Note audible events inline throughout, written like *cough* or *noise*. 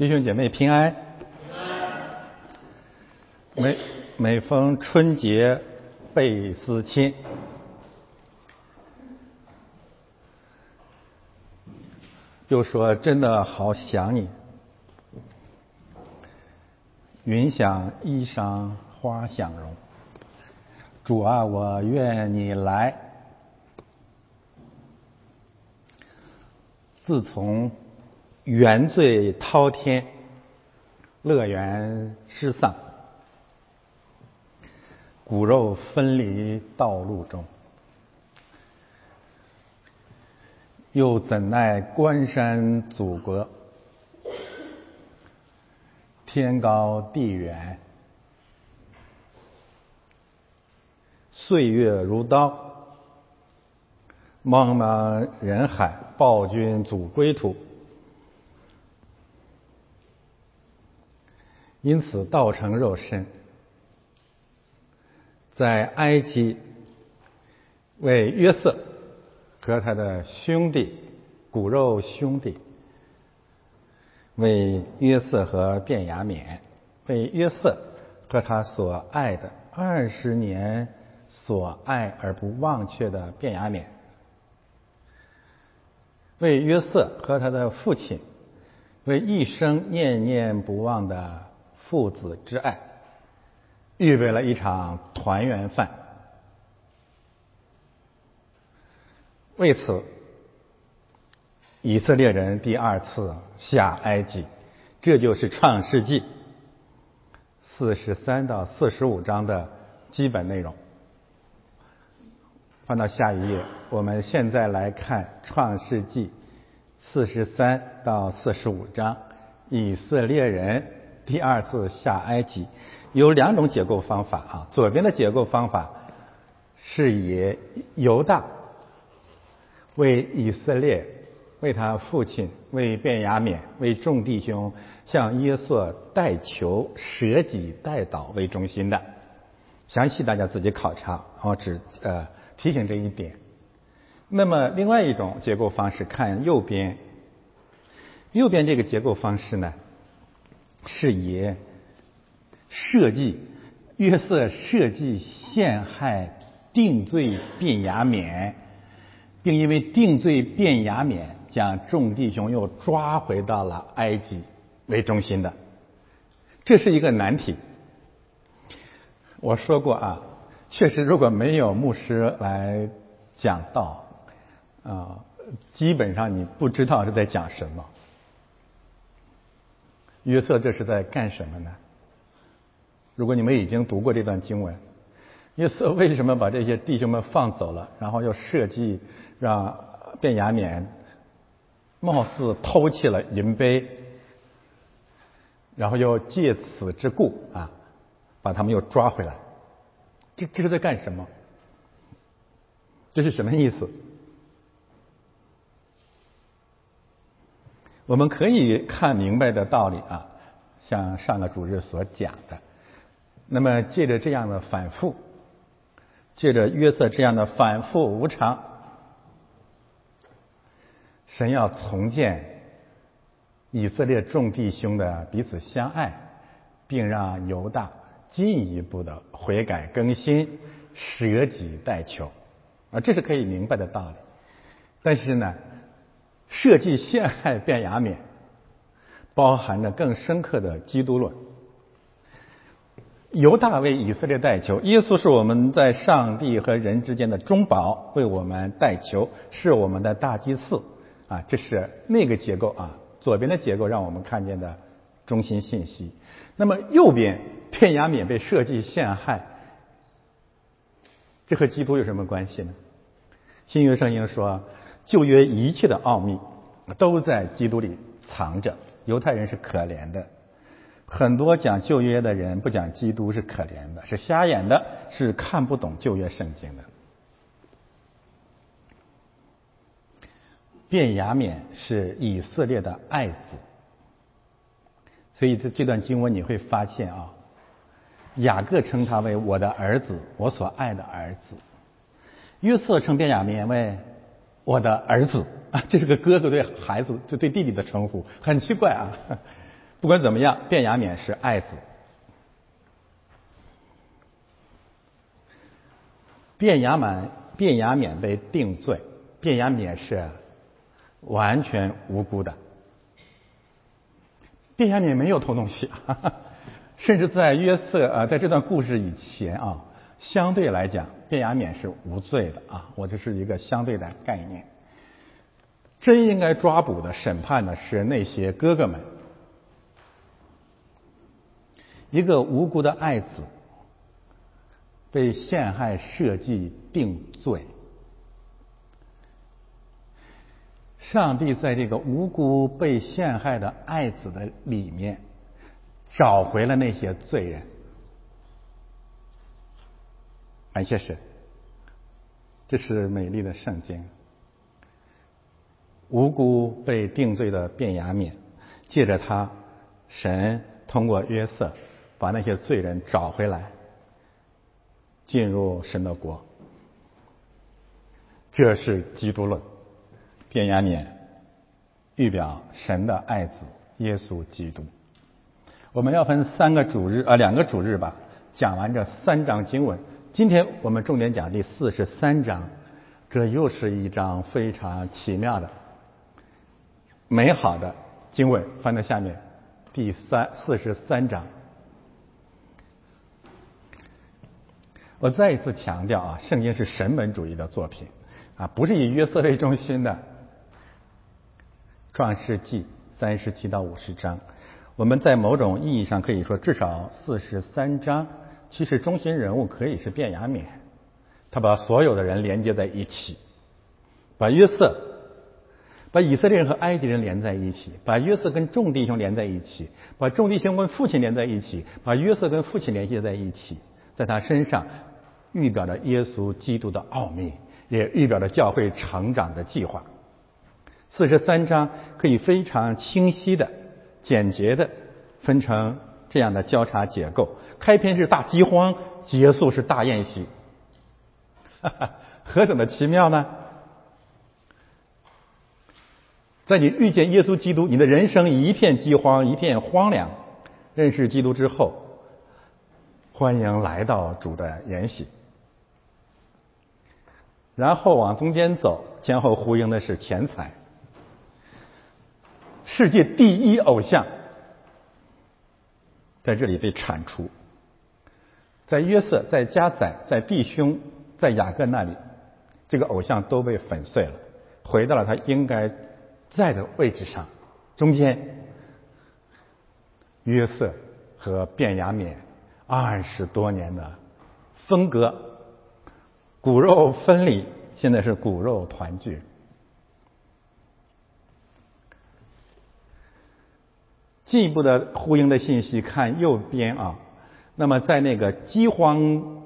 弟兄姐妹平安。每每逢春节倍思亲，又说真的好想你。云想衣裳花想容，主啊，我愿你来。自从原罪滔天，乐园失丧，骨肉分离道路中，又怎奈关山阻隔，天高地远，岁月如刀。茫茫人海，暴君阻归途。因此，道成肉身，在埃及为约瑟和他的兄弟骨肉兄弟，为约瑟和卞雅勉，为约瑟和他所爱的二十年所爱而不忘却的卞雅勉。为约瑟和他的父亲，为一生念念不忘的父子之爱，预备了一场团圆饭。为此，以色列人第二次下埃及，这就是创世纪四十三到四十五章的基本内容。翻到下一页，我们现在来看《创世纪》四十三到四十五章，以色列人第二次下埃及，有两种解构方法啊。左边的解构方法是以犹大为以色列、为他父亲、为便雅悯、为众弟兄向耶稣代求、舍己代祷为中心的。详细大家自己考察，我只呃。提醒这一点。那么，另外一种结构方式，看右边。右边这个结构方式呢，是以设计约瑟设计陷害定罪卞雅冕，并因为定罪卞雅冕，将众弟兄又抓回到了埃及为中心的。这是一个难题。我说过啊。确实，如果没有牧师来讲道，啊，基本上你不知道是在讲什么。约瑟这是在干什么呢？如果你们已经读过这段经文，约瑟为什么把这些弟兄们放走了，然后又设计让卞雅冕貌似偷窃了银杯，然后又借此之故啊，把他们又抓回来？这这是在干什么？这是什么意思？我们可以看明白的道理啊，像上个主日所讲的。那么借着这样的反复，借着约瑟这样的反复无常，神要重建以色列众弟兄的彼此相爱，并让犹大。进一步的悔改更新，舍己代求，啊，这是可以明白的道理。但是呢，设计陷害卞雅勉，包含着更深刻的基督论。犹大为以色列代求，耶稣是我们在上帝和人之间的中保，为我们代求，是我们的大祭司。啊，这是那个结构啊，左边的结构让我们看见的中心信息。那么右边。卞雅敏被设计陷害，这和基督有什么关系呢？新约圣经说，旧约一切的奥秘都在基督里藏着。犹太人是可怜的，很多讲旧约的人不讲基督是可怜的，是瞎眼的，是看不懂旧约圣经的。卞雅敏是以色列的爱子，所以这这段经文你会发现啊。雅各称他为我的儿子，我所爱的儿子。约瑟称卞雅明为我的儿子啊，*laughs* 这是个哥哥对孩子就对弟弟的称呼，很奇怪啊。*laughs* 不管怎么样，卞雅勉是爱子。卞雅满、卞雅勉被定罪，卞雅勉是完全无辜的。卞雅勉没有偷东西，*laughs* 甚至在约瑟啊，在这段故事以前啊，相对来讲，卞雅勉是无罪的啊。我这是一个相对的概念。真应该抓捕的、审判的是那些哥哥们。一个无辜的爱子被陷害、设计、定罪，上帝在这个无辜被陷害的爱子的里面找回了那些罪人。感谢神，这是美丽的圣经。无辜被定罪的便雅敏，借着他，神通过约瑟把那些罪人找回来，进入神的国。这是基督论，便雅敏预表神的爱子耶稣基督。我们要分三个主日啊，两个主日吧，讲完这三章经文。今天我们重点讲第四十三章，这又是一章非常奇妙的。美好的经文翻到下面，第三四十三章。我再一次强调啊，圣经是神本主义的作品啊，不是以约瑟为中心的。创世纪三十七到五十章，我们在某种意义上可以说，至少四十三章，其实中心人物可以是卞雅敏，他把所有的人连接在一起，把约瑟。把以色列人和埃及人连在一起，把约瑟跟众弟兄连在一起，把众弟兄跟父亲连在一起，把约瑟跟父亲联系在一起，在他身上预表着耶稣基督的奥秘，也预表着教会成长的计划。四十三章可以非常清晰的、简洁的分成这样的交叉结构：开篇是大饥荒，结束是大宴席。*laughs* 何等的奇妙呢？在你遇见耶稣基督，你的人生一片饥荒，一片荒凉。认识基督之后，欢迎来到主的筵席。然后往中间走，前后呼应的是钱财。世界第一偶像在这里被铲除，在约瑟、在加载、在弟兄、在雅各那里，这个偶像都被粉碎了，回到了他应该。在的位置上，中间约瑟和卞雅敏二十多年的分割，骨肉分离，现在是骨肉团聚。进一步的呼应的信息，看右边啊。那么在那个饥荒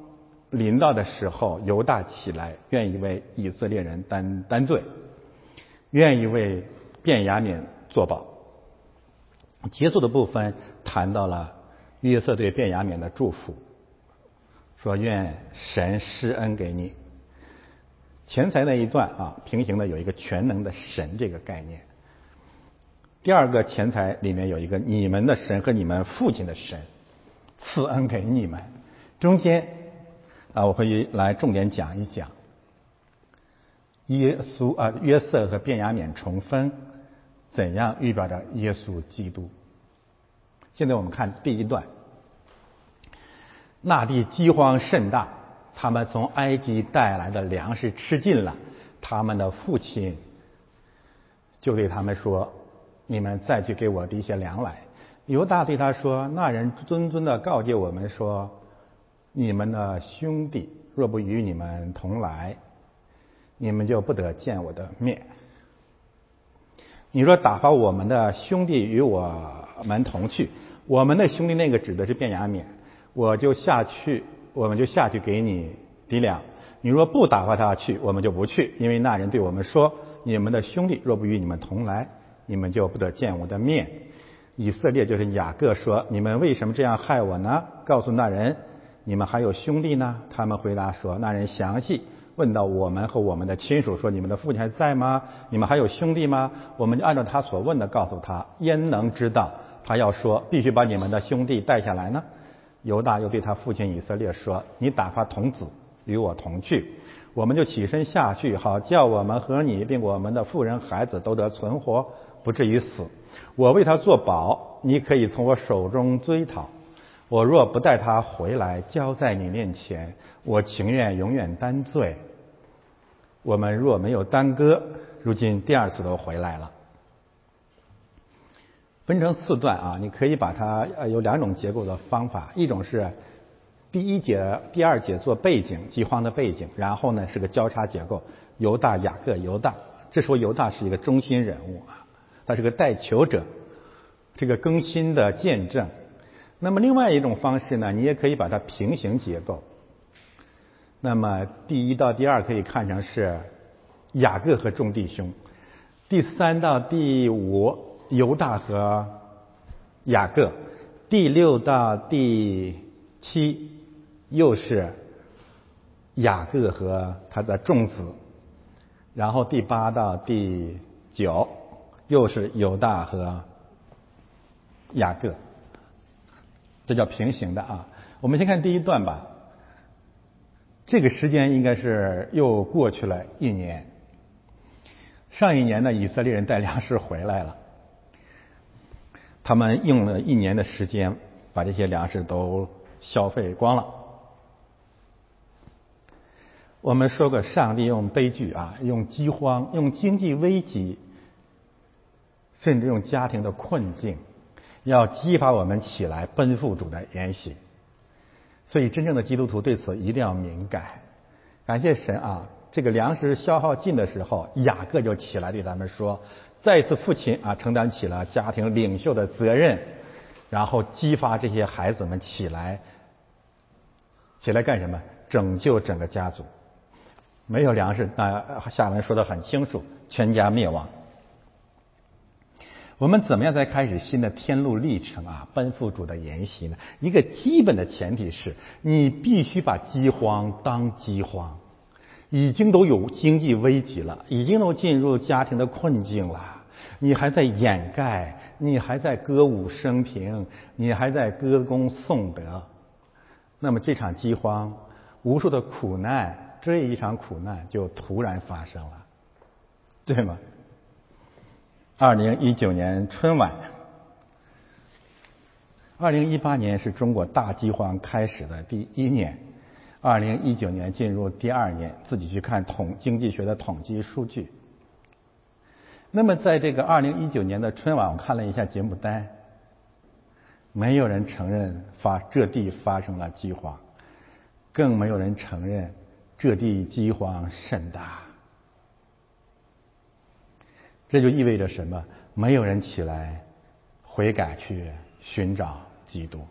临到的时候，犹大起来，愿意为以色列人担担罪。愿意为卞雅敏作保。结束的部分谈到了约瑟对卞雅敏的祝福，说愿神施恩给你。钱财那一段啊，平行的有一个全能的神这个概念。第二个钱财里面有一个你们的神和你们父亲的神赐恩给你们。中间啊，我会来重点讲一讲。耶稣啊，约瑟和卞雅敏重分，怎样预表着耶稣基督？现在我们看第一段，那地饥荒甚大，他们从埃及带来的粮食吃尽了，他们的父亲就对他们说：“你们再去给我提些粮来。”犹大对他说：“那人谆谆的告诫我们说，你们的兄弟若不与你们同来。”你们就不得见我的面。你说打发我们的兄弟与我们同去，我们的兄弟那个指的是卞雅敏，我就下去，我们就下去给你抵粮。你若不打发他去，我们就不去，因为那人对我们说：你们的兄弟若不与你们同来，你们就不得见我的面。以色列就是雅各说：你们为什么这样害我呢？告诉那人，你们还有兄弟呢？他们回答说：那人详细。问到我们和我们的亲属说：“你们的父亲还在吗？你们还有兄弟吗？”我们就按照他所问的告诉他：“焉能知道他要说必须把你们的兄弟带下来呢？犹大又对他父亲以色列说：“你打发童子与我同去，我们就起身下去，好叫我们和你并我们的妇人孩子都得存活，不至于死。我为他做保，你可以从我手中追讨。我若不带他回来交在你面前，我情愿永远担罪。我们若没有耽搁，如今第二次都回来了。”分成四段啊，你可以把它呃有两种结构的方法，一种是第一节、第二节做背景，饥荒的背景，然后呢是个交叉结构，犹大、雅各、犹大，这时候犹大是一个中心人物啊，他是个带球者，这个更新的见证。那么另外一种方式呢，你也可以把它平行结构，那么第一到第二可以看成是雅各和众弟兄，第三到第五。犹大和雅各，第六到第七又是雅各和他的众子，然后第八到第九又是犹大和雅各，这叫平行的啊。我们先看第一段吧，这个时间应该是又过去了一年。上一年呢，以色列人带粮食回来了。他们用了一年的时间，把这些粮食都消费光了。我们说过，上帝用悲剧啊，用饥荒，用经济危机，甚至用家庭的困境，要激发我们起来奔赴主的筵席。所以，真正的基督徒对此一定要敏感。感谢神啊！这个粮食消耗尽的时候，雅各就起来对咱们说。再一次，父亲啊承担起了家庭领袖的责任，然后激发这些孩子们起来，起来干什么？拯救整个家族。没有粮食，那下文说的很清楚，全家灭亡。我们怎么样才开始新的天路历程啊？奔赴主的筵席呢？一个基本的前提是你必须把饥荒当饥荒，已经都有经济危机了，已经都进入家庭的困境了。你还在掩盖，你还在歌舞升平，你还在歌功颂德，那么这场饥荒，无数的苦难，这一场苦难就突然发生了，对吗？二零一九年春晚，二零一八年是中国大饥荒开始的第一年，二零一九年进入第二年，自己去看统经济学的统计数据。那么，在这个二零一九年的春晚，我看了一下节目单，没有人承认发这地发生了饥荒，更没有人承认这地饥荒甚大。这就意味着什么？没有人起来悔改去寻找基督。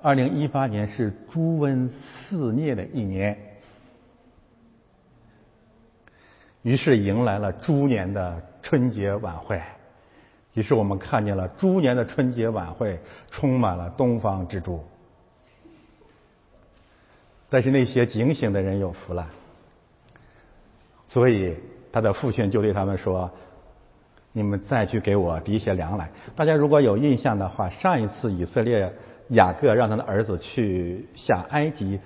二零一八年是猪瘟肆虐的一年。于是迎来了猪年的春节晚会，于是我们看见了猪年的春节晚会充满了东方之珠。但是那些警醒的人有福了，所以他的父亲就对他们说：“你们再去给我提些粮来。”大家如果有印象的话，上一次以色列雅各让他的儿子去下埃及。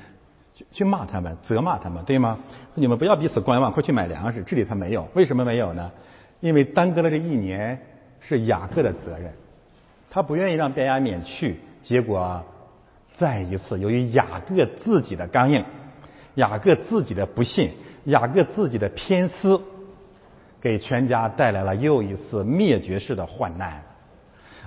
去去骂他们，责骂他们，对吗？你们不要彼此观望，快去买粮食。这里他没有，为什么没有呢？因为耽搁了这一年是雅各的责任，他不愿意让便雅悯去，结果再一次由于雅各自己的刚硬，雅各自己的不信，雅各自己的偏私，给全家带来了又一次灭绝式的患难。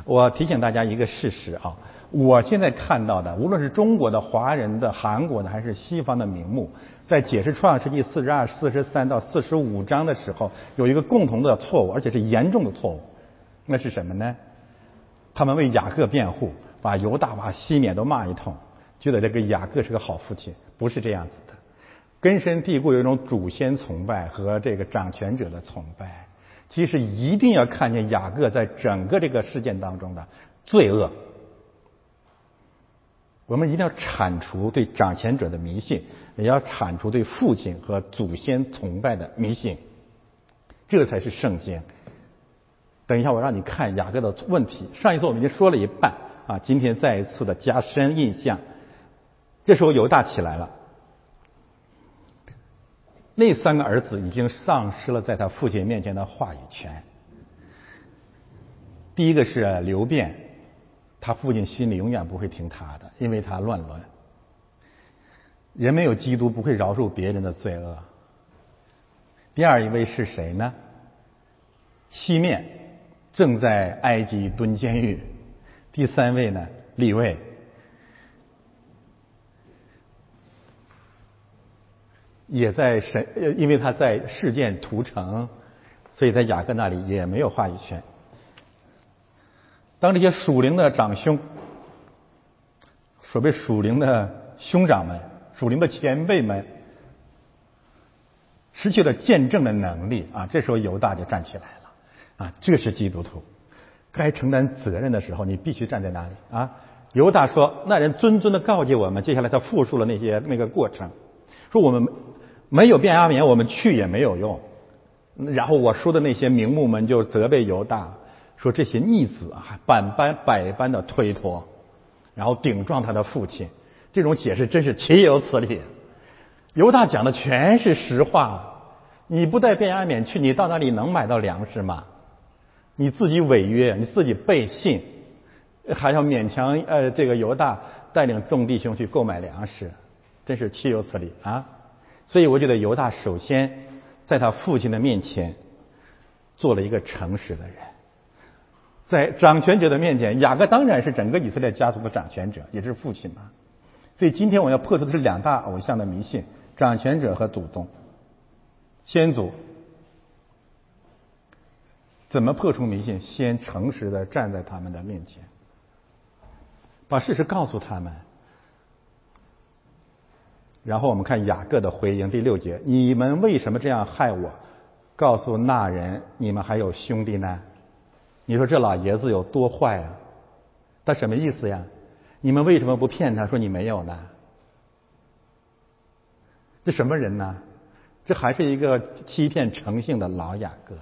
我提醒大家一个事实啊。我现在看到的，无论是中国的华人的、韩国的，还是西方的名目，在解释创世纪四十二、四十三到四十五章的时候，有一个共同的错误，而且是严重的错误。那是什么呢？他们为雅各辩护，把犹大、把西缅都骂一通，觉得这个雅各是个好父亲，不是这样子的。根深蒂固有一种祖先崇拜和这个掌权者的崇拜。其实一定要看见雅各在整个这个事件当中的罪恶。我们一定要铲除对掌权者的迷信，也要铲除对父亲和祖先崇拜的迷信，这才是圣经等一下，我让你看雅各的问题。上一次我们已经说了一半啊，今天再一次的加深印象。这时候犹大起来了，那三个儿子已经丧失了在他父亲面前的话语权。第一个是刘辩，他父亲心里永远不会听他的，因为他乱伦。人没有基督，不会饶恕别人的罪恶。第二一位是谁呢？西面。正在埃及蹲监狱。第三位呢，立位，也在神，因为他在事件屠城，所以在雅各那里也没有话语权。当这些属灵的长兄，所谓属灵的兄长们、属灵的前辈们，失去了见证的能力啊，这时候犹大就站起来了。啊，这是基督徒，该承担责任的时候，你必须站在哪里啊？犹大说：“那人谆谆的告诫我们。”接下来他复述了那些那个过程，说我们没有变压棉，我们去也没有用。然后我说的那些名目们就责备犹大，说这些逆子啊，百般百般的推脱，然后顶撞他的父亲。这种解释真是岂有此理！犹大讲的全是实话。你不带变压棉去，你到那里能买到粮食吗？你自己违约，你自己背信，还要勉强呃这个犹大带领众弟兄去购买粮食，真是岂有此理啊！所以我觉得犹大首先在他父亲的面前做了一个诚实的人，在掌权者的面前，雅各当然是整个以色列家族的掌权者，也就是父亲嘛。所以今天我要破除的是两大偶像的迷信：掌权者和祖宗、先祖。怎么破除迷信？先诚实的站在他们的面前，把事实告诉他们。然后我们看雅各的回应，第六节：你们为什么这样害我？告诉那人，你们还有兄弟呢？你说这老爷子有多坏啊？他什么意思呀？你们为什么不骗他说你没有呢？这什么人呢？这还是一个欺骗诚信的老雅各。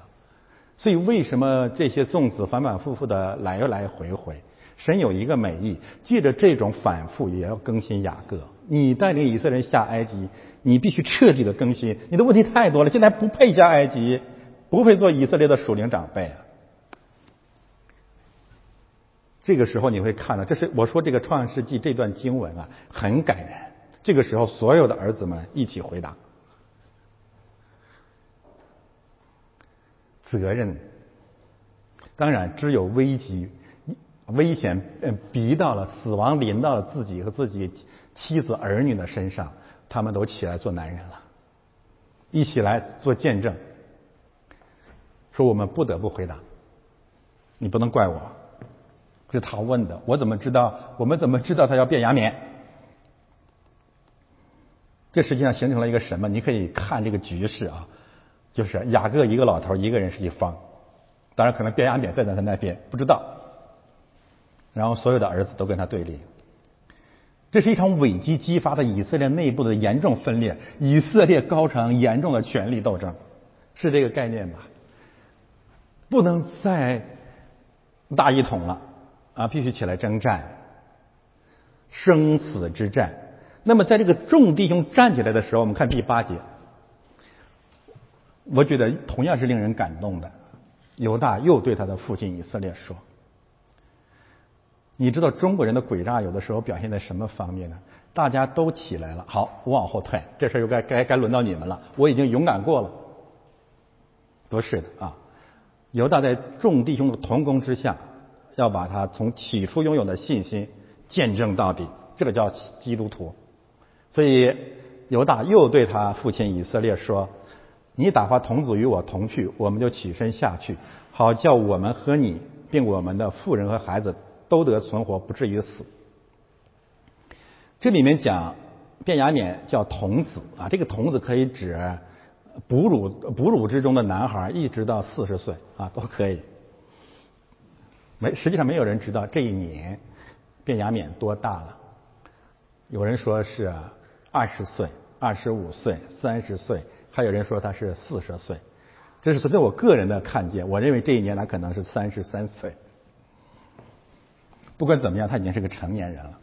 所以，为什么这些粽子反反复复的来来回回？神有一个美意，借着这种反复，也要更新雅各。你带领以色列人下埃及，你必须彻底的更新。你的问题太多了，现在不配下埃及，不配做以色列的属灵长辈啊！这个时候你会看到，这是我说这个创世纪这段经文啊，很感人。这个时候，所有的儿子们一起回答。责任，当然，只有危机、危险嗯逼到了，死亡临到了自己和自己妻子儿女的身上，他们都起来做男人了，一起来做见证，说我们不得不回答，你不能怪我，是他问的，我怎么知道？我们怎么知道他要变牙冕？这实际上形成了一个什么？你可以看这个局势啊。就是雅各一个老头，一个人是一方，当然可能变雅冕站在他那边，不知道。然后所有的儿子都跟他对立，这是一场危机激发的以色列内部的严重分裂，以色列高层严重的权力斗争，是这个概念吧？不能再大一统了啊！必须起来征战，生死之战。那么在这个众弟兄站起来的时候，我们看第八节。我觉得同样是令人感动的。犹大又对他的父亲以色列说：“你知道中国人的诡诈有的时候表现在什么方面呢？大家都起来了，好，我往后退，这事又该该该轮到你们了。我已经勇敢过了。不是的啊，犹大在众弟兄的同工之下，要把他从起初拥有的信心见证到底，这个叫基督徒。所以犹大又对他父亲以色列说。”你打发童子与我同去，我们就起身下去，好叫我们和你，并我们的妇人和孩子都得存活，不至于死。这里面讲卞雅勉叫童子啊，这个童子可以指哺乳哺乳之中的男孩，一直到四十岁啊都可以。没，实际上没有人知道这一年卞雅勉多大了。有人说是二十岁、二十五岁、三十岁。还有人说他是四十岁，这是随着我个人的看见，我认为这一年他可能是三十三岁。不管怎么样，他已经是个成年人了。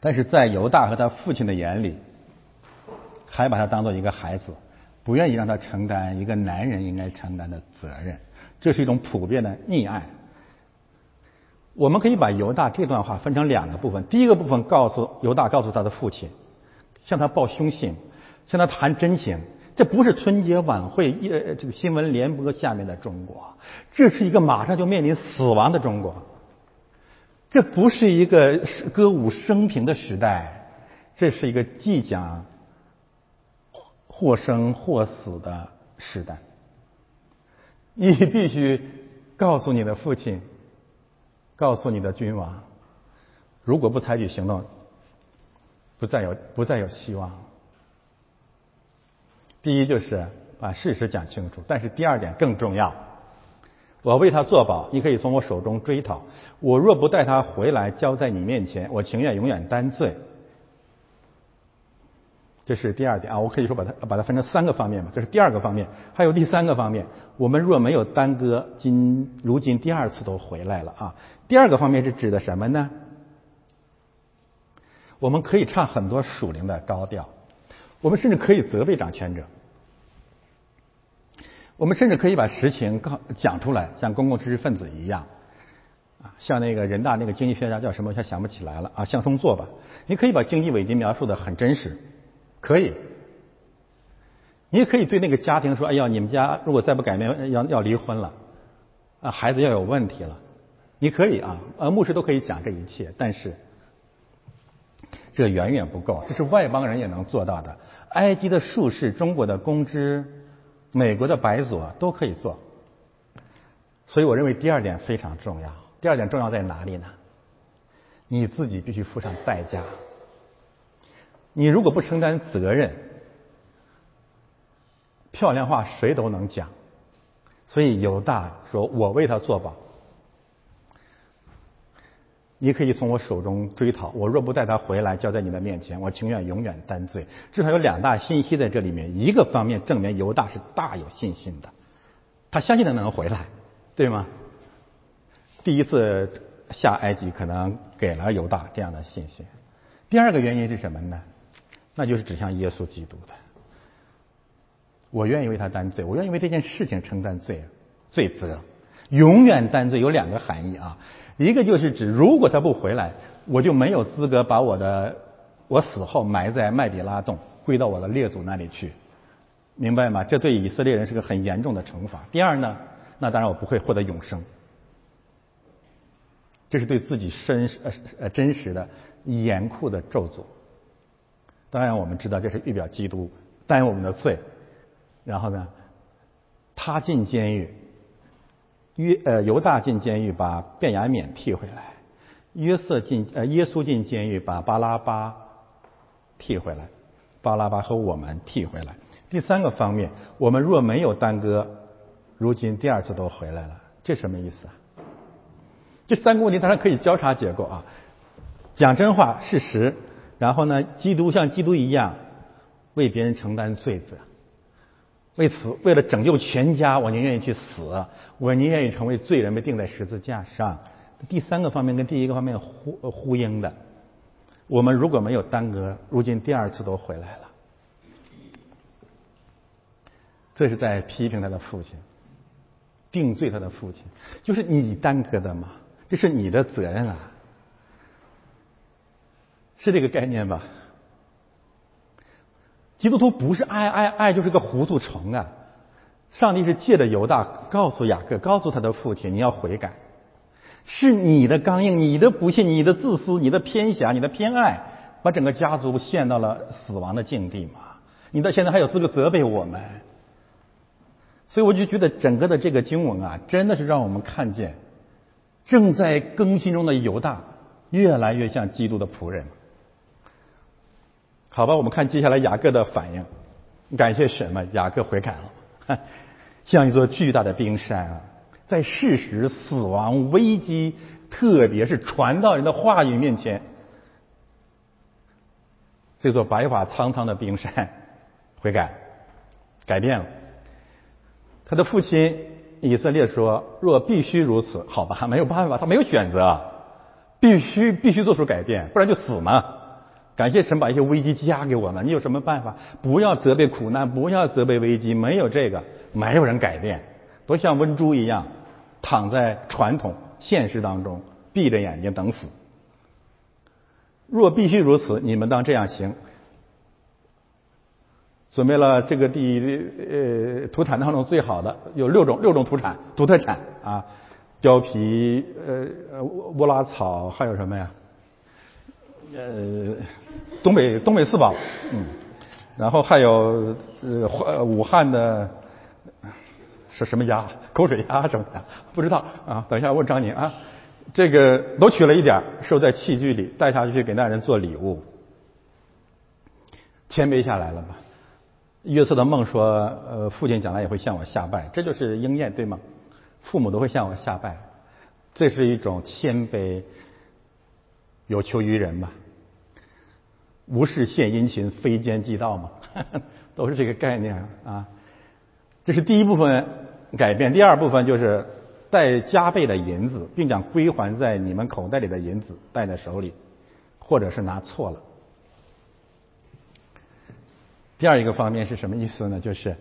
但是在犹大和他父亲的眼里，还把他当做一个孩子，不愿意让他承担一个男人应该承担的责任。这是一种普遍的溺爱。我们可以把犹大这段话分成两个部分。第一个部分告诉犹大，告诉他的父亲，向他报凶信，向他谈真情。这不是春节晚会，呃，这个新闻联播下面的中国，这是一个马上就面临死亡的中国。这不是一个歌舞升平的时代，这是一个即将或生或死的时代。你必须告诉你的父亲，告诉你的君王，如果不采取行动，不再有不再有希望。第一就是把事实讲清楚，但是第二点更重要，我为他作保，你可以从我手中追讨。我若不带他回来交在你面前，我情愿永远担罪。这是第二点啊，我可以说把它把它分成三个方面吧。这是第二个方面，还有第三个方面。我们若没有耽搁，今如今第二次都回来了啊。第二个方面是指的什么呢？我们可以唱很多属灵的高调，我们甚至可以责备掌权者，我们甚至可以把实情告讲出来，像公共知识分子一样啊，像那个人大那个经济学家叫什么？我想不起来了啊，向松作吧。你可以把经济危机描述的很真实。可以，你也可以对那个家庭说：“哎呀，你们家如果再不改变，要要离婚了，啊，孩子要有问题了。”你可以啊，呃，牧师都可以讲这一切，但是这远远不够，这是外邦人也能做到的。埃及的术士、中国的公知、美国的白左都可以做。所以我认为第二点非常重要。第二点重要在哪里呢？你自己必须付上代价。你如果不承担责任，漂亮话谁都能讲。所以犹大说：“我为他作保，你可以从我手中追讨。我若不带他回来，交在你的面前，我情愿永远担罪。”至少有两大信息在这里面。一个方面证明犹大是大有信心的，他相信他能回来，对吗？第一次下埃及可能给了犹大这样的信心。第二个原因是什么呢？那就是指向耶稣基督的。我愿意为他担罪，我愿意为这件事情承担罪罪责，永远担罪有两个含义啊，一个就是指如果他不回来，我就没有资格把我的我死后埋在麦比拉洞，归到我的列祖那里去，明白吗？这对以色列人是个很严重的惩罚。第二呢，那当然我不会获得永生，这是对自己真呃呃真实的严酷的咒诅。当然，我们知道这是预表基督担我们的罪，然后呢，他进监狱，约呃犹大进监狱把卞雅免替回来，约瑟进呃耶稣进监狱把巴拉巴替回来，巴拉巴和我们替回来。第三个方面，我们若没有耽搁，如今第二次都回来了，这什么意思啊？这三个问题当然可以交叉结构啊，讲真话，事实。然后呢？基督像基督一样为别人承担罪责，为此为了拯救全家，我宁愿意去死，我宁愿意成为罪人被钉在十字架上。第三个方面跟第一个方面呼呼应的，我们如果没有耽搁，如今第二次都回来了，这是在批评他的父亲，定罪他的父亲，就是你耽搁的嘛，这是你的责任啊。是这个概念吧？基督徒不是爱爱爱，就是个糊涂虫啊！上帝是借着犹大告诉雅各，告诉他的父亲，你要悔改。是你的刚硬，你的不信，你的自私，你的偏狭，你的偏爱，把整个家族陷到了死亡的境地嘛？你到现在还有资格责备我们？所以我就觉得整个的这个经文啊，真的是让我们看见正在更新中的犹大越来越像基督的仆人。好吧，我们看接下来雅各的反应。感谢神嘛，雅各悔改了，*laughs* 像一座巨大的冰山啊，在事实、死亡、危机，特别是传道人的话语面前，这座白发苍苍的冰山悔改，改变了。他的父亲以色列说：“若必须如此，好吧，没有办法，他没有选择，必须必须做出改变，不然就死嘛。”感谢神把一些危机加给我们，你有什么办法？不要责备苦难，不要责备危机，没有这个，没有人改变，都像温猪一样，躺在传统现实当中，闭着眼睛等死。若必须如此，你们当这样行。准备了这个地呃土产当中最好的，有六种六种土产土特产啊，貂皮呃呃乌拉草还有什么呀？呃，东北东北四宝，嗯，然后还有呃武汉的是什么鸭？*laughs* 口水鸭什么的？不知道啊，等一下问张宁啊。这个都取了一点，收在器具里，带下去给那人做礼物。谦卑下来了吧？约瑟的梦说：“呃，父亲将来也会向我下拜。”这就是应验，对吗？父母都会向我下拜，这是一种谦卑，有求于人吧。无事献殷勤，非奸即盗嘛，*laughs* 都是这个概念啊。这是第一部分改变，第二部分就是带加倍的银子，并将归还在你们口袋里的银子带在手里，或者是拿错了。第二一个方面是什么意思呢？就是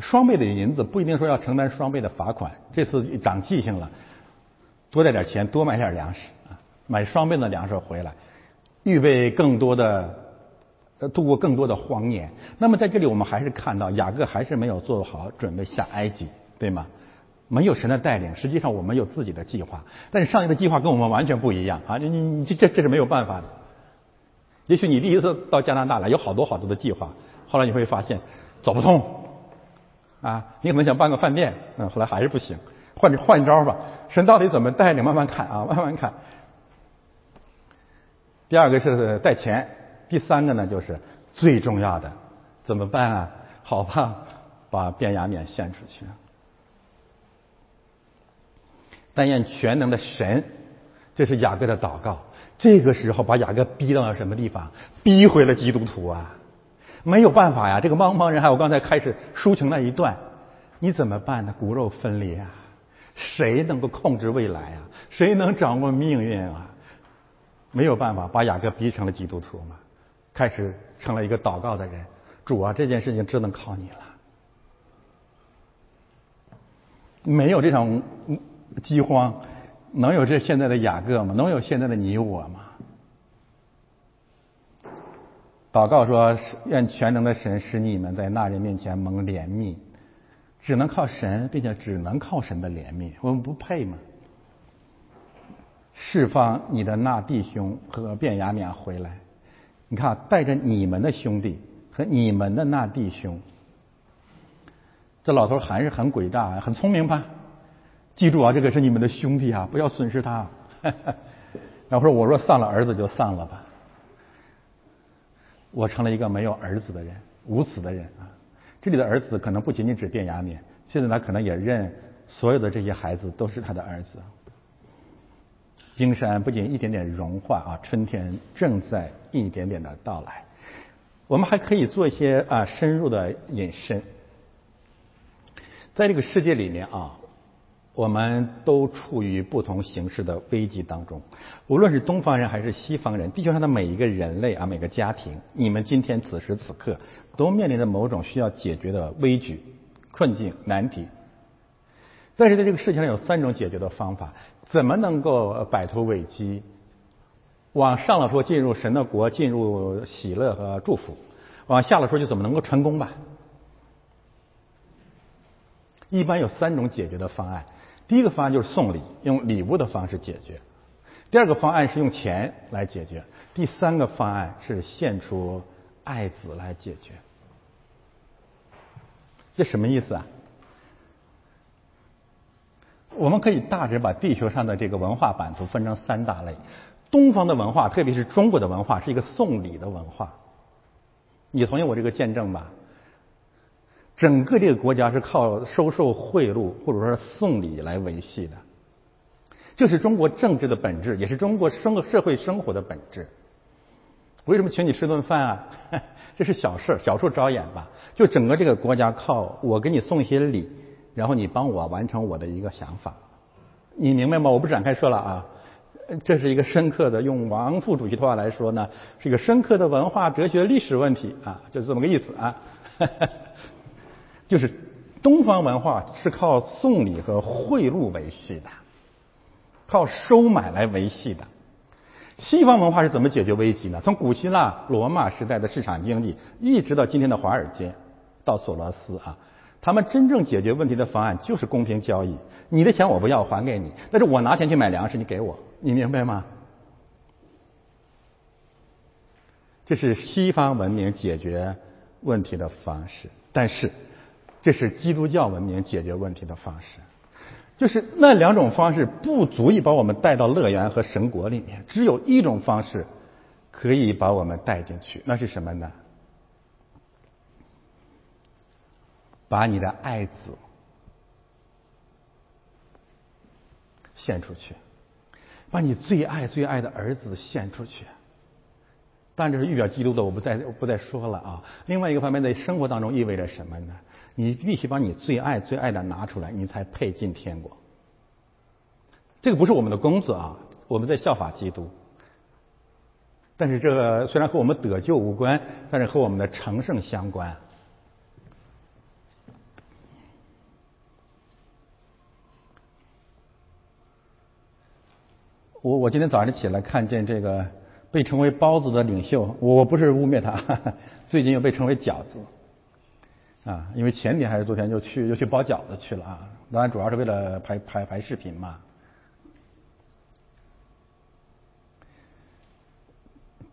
双倍的银子不一定说要承担双倍的罚款。这次长记性了，多带点钱，多买点粮食啊，买双倍的粮食回来，预备更多的。呃度过更多的荒年。那么在这里，我们还是看到雅各还是没有做好准备下埃及，对吗？没有神的带领，实际上我们有自己的计划，但是上帝的计划跟我们完全不一样啊！你你你这这这是没有办法的。也许你第一次到加拿大来，有好多好多的计划，后来你会发现走不通啊！你可能想办个饭店，嗯，后来还是不行，换换招吧。神到底怎么带领？慢慢看啊，慢慢看。第二个是带钱。第三个呢，就是最重要的，怎么办啊？*laughs* 好吧，把便雅悯献出去。但愿全能的神，这是雅各的祷告。这个时候把雅各逼到了什么地方？逼回了基督徒啊！没有办法呀，这个茫茫人海，我刚才开始抒情那一段，你怎么办呢？骨肉分离啊！谁能够控制未来啊？谁能掌握命运啊？没有办法，把雅各逼成了基督徒嘛。开始成了一个祷告的人，主啊，这件事情只能靠你了。没有这场饥荒，能有这现在的雅各吗？能有现在的你我吗？祷告说：愿全能的神使你们在那人面前蒙怜悯，只能靠神，并且只能靠神的怜悯。我们不配吗？释放你的那弟兄和便雅悯回来。你看，带着你们的兄弟和你们的那弟兄，这老头还是很诡诈，很聪明吧？记住啊，这个是你们的兄弟啊，不要损失他。*laughs* 然后说：“我若丧了儿子，就丧了吧。”我成了一个没有儿子的人，无子的人啊。这里的儿子可能不仅仅指卞雅敏，现在他可能也认所有的这些孩子都是他的儿子。冰山不仅一点点融化啊，春天正在一点点的到来。我们还可以做一些啊深入的引申。在这个世界里面啊，我们都处于不同形式的危机当中。无论是东方人还是西方人，地球上的每一个人类啊，每个家庭，你们今天此时此刻都面临着某种需要解决的危局、困境、难题。但是在这个世界上有三种解决的方法。怎么能够摆脱危机？往上了说，进入神的国，进入喜乐和祝福；往下了说，就怎么能够成功吧？一般有三种解决的方案。第一个方案就是送礼，用礼物的方式解决；第二个方案是用钱来解决；第三个方案是献出爱子来解决。这什么意思啊？我们可以大致把地球上的这个文化版图分成三大类。东方的文化，特别是中国的文化，是一个送礼的文化。你同意我这个见证吧？整个这个国家是靠收受贿赂或者说送礼来维系的，这是中国政治的本质，也是中国生社会生活的本质。为什么请你吃顿饭啊？*laughs* 这是小事，小处招眼吧。就整个这个国家靠我给你送一些礼，然后你帮我完成我的一个想法，你明白吗？我不展开说了啊。这是一个深刻的，用王副主席的话来说呢，是一个深刻的文化、哲学、历史问题啊，就是这么个意思啊。*laughs* 就是东方文化是靠送礼和贿赂维系的，靠收买来维系的。西方文化是怎么解决危机呢？从古希腊、罗马时代的市场经济，一直到今天的华尔街，到索罗斯啊，他们真正解决问题的方案就是公平交易。你的钱我不要，还给你，但是我拿钱去买粮食，你给我，你明白吗？这是西方文明解决问题的方式，但是这是基督教文明解决问题的方式。就是那两种方式不足以把我们带到乐园和神国里面，只有一种方式可以把我们带进去，那是什么呢？把你的爱子献出去，把你最爱最爱的儿子献出去。但这是预表基督的，我不再不再说了啊。另外一个方面，在生活当中意味着什么呢？你必须把你最爱最爱的拿出来，你才配进天国。这个不是我们的工作啊，我们在效法基督。但是这个虽然和我们得救无关，但是和我们的成圣相关。我我今天早上起来看见这个被称为包子的领袖，我不是污蔑他，*laughs* 最近又被称为饺子。啊，因为前天还是昨天就去又去包饺子去了啊，当然主要是为了拍拍拍视频嘛。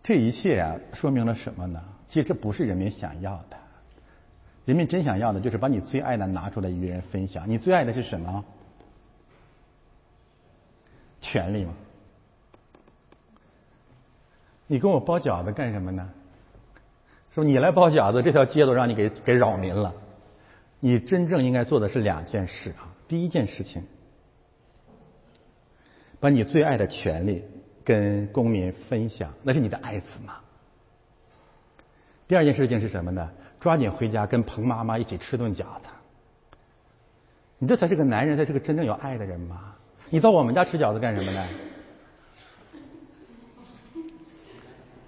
这一切啊，说明了什么呢？其实这不是人民想要的，人民真想要的就是把你最爱的拿出来与人分享。你最爱的是什么？权利吗？你跟我包饺子干什么呢？说你来包饺子，这条街都让你给给扰民了。你真正应该做的是两件事啊。第一件事情，把你最爱的权利跟公民分享，那是你的爱子嘛。第二件事情是什么呢？抓紧回家跟彭妈妈一起吃顿饺子。你这才是个男人，才是个真正有爱的人嘛。你到我们家吃饺子干什么呢？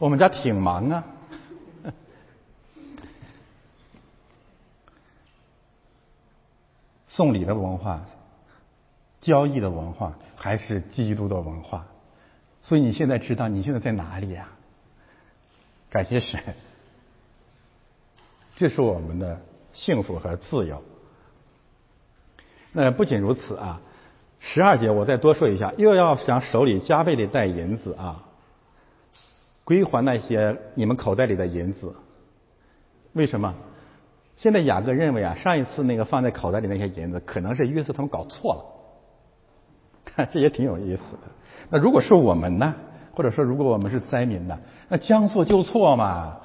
我们家挺忙啊。*laughs* 送礼的文化、交易的文化，还是基督的文化？所以你现在知道你现在在哪里呀？感谢神，这是我们的幸福和自由。那不仅如此啊，十二节我再多说一下，又要想手里加倍的带银子啊，归还那些你们口袋里的银子。为什么？现在雅各认为啊，上一次那个放在口袋里那些银子，可能是约瑟他们搞错了。看，*laughs* 这也挺有意思的。那如果是我们呢？或者说，如果我们是灾民呢？那将错就错嘛。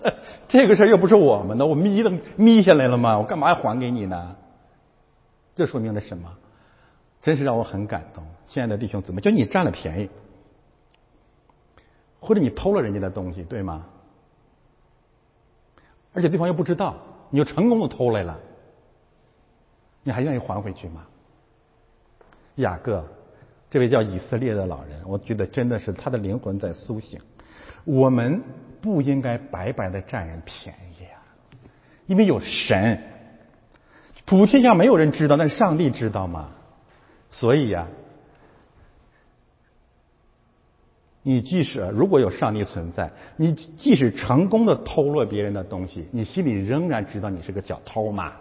*laughs* 这个事儿又不是我们的，我眯的眯下来了吗？我干嘛要还给你呢？这说明了什么？真是让我很感动。亲爱的弟兄姊妹，就你占了便宜，或者你偷了人家的东西，对吗？而且对方又不知道。你就成功的偷来了，你还愿意还回去吗？雅各，这位叫以色列的老人，我觉得真的是他的灵魂在苏醒。我们不应该白白的占人便宜啊，因为有神，普天下没有人知道，但上帝知道吗？所以呀。你即使如果有上帝存在，你即使成功的偷了别人的东西，你心里仍然知道你是个小偷嘛？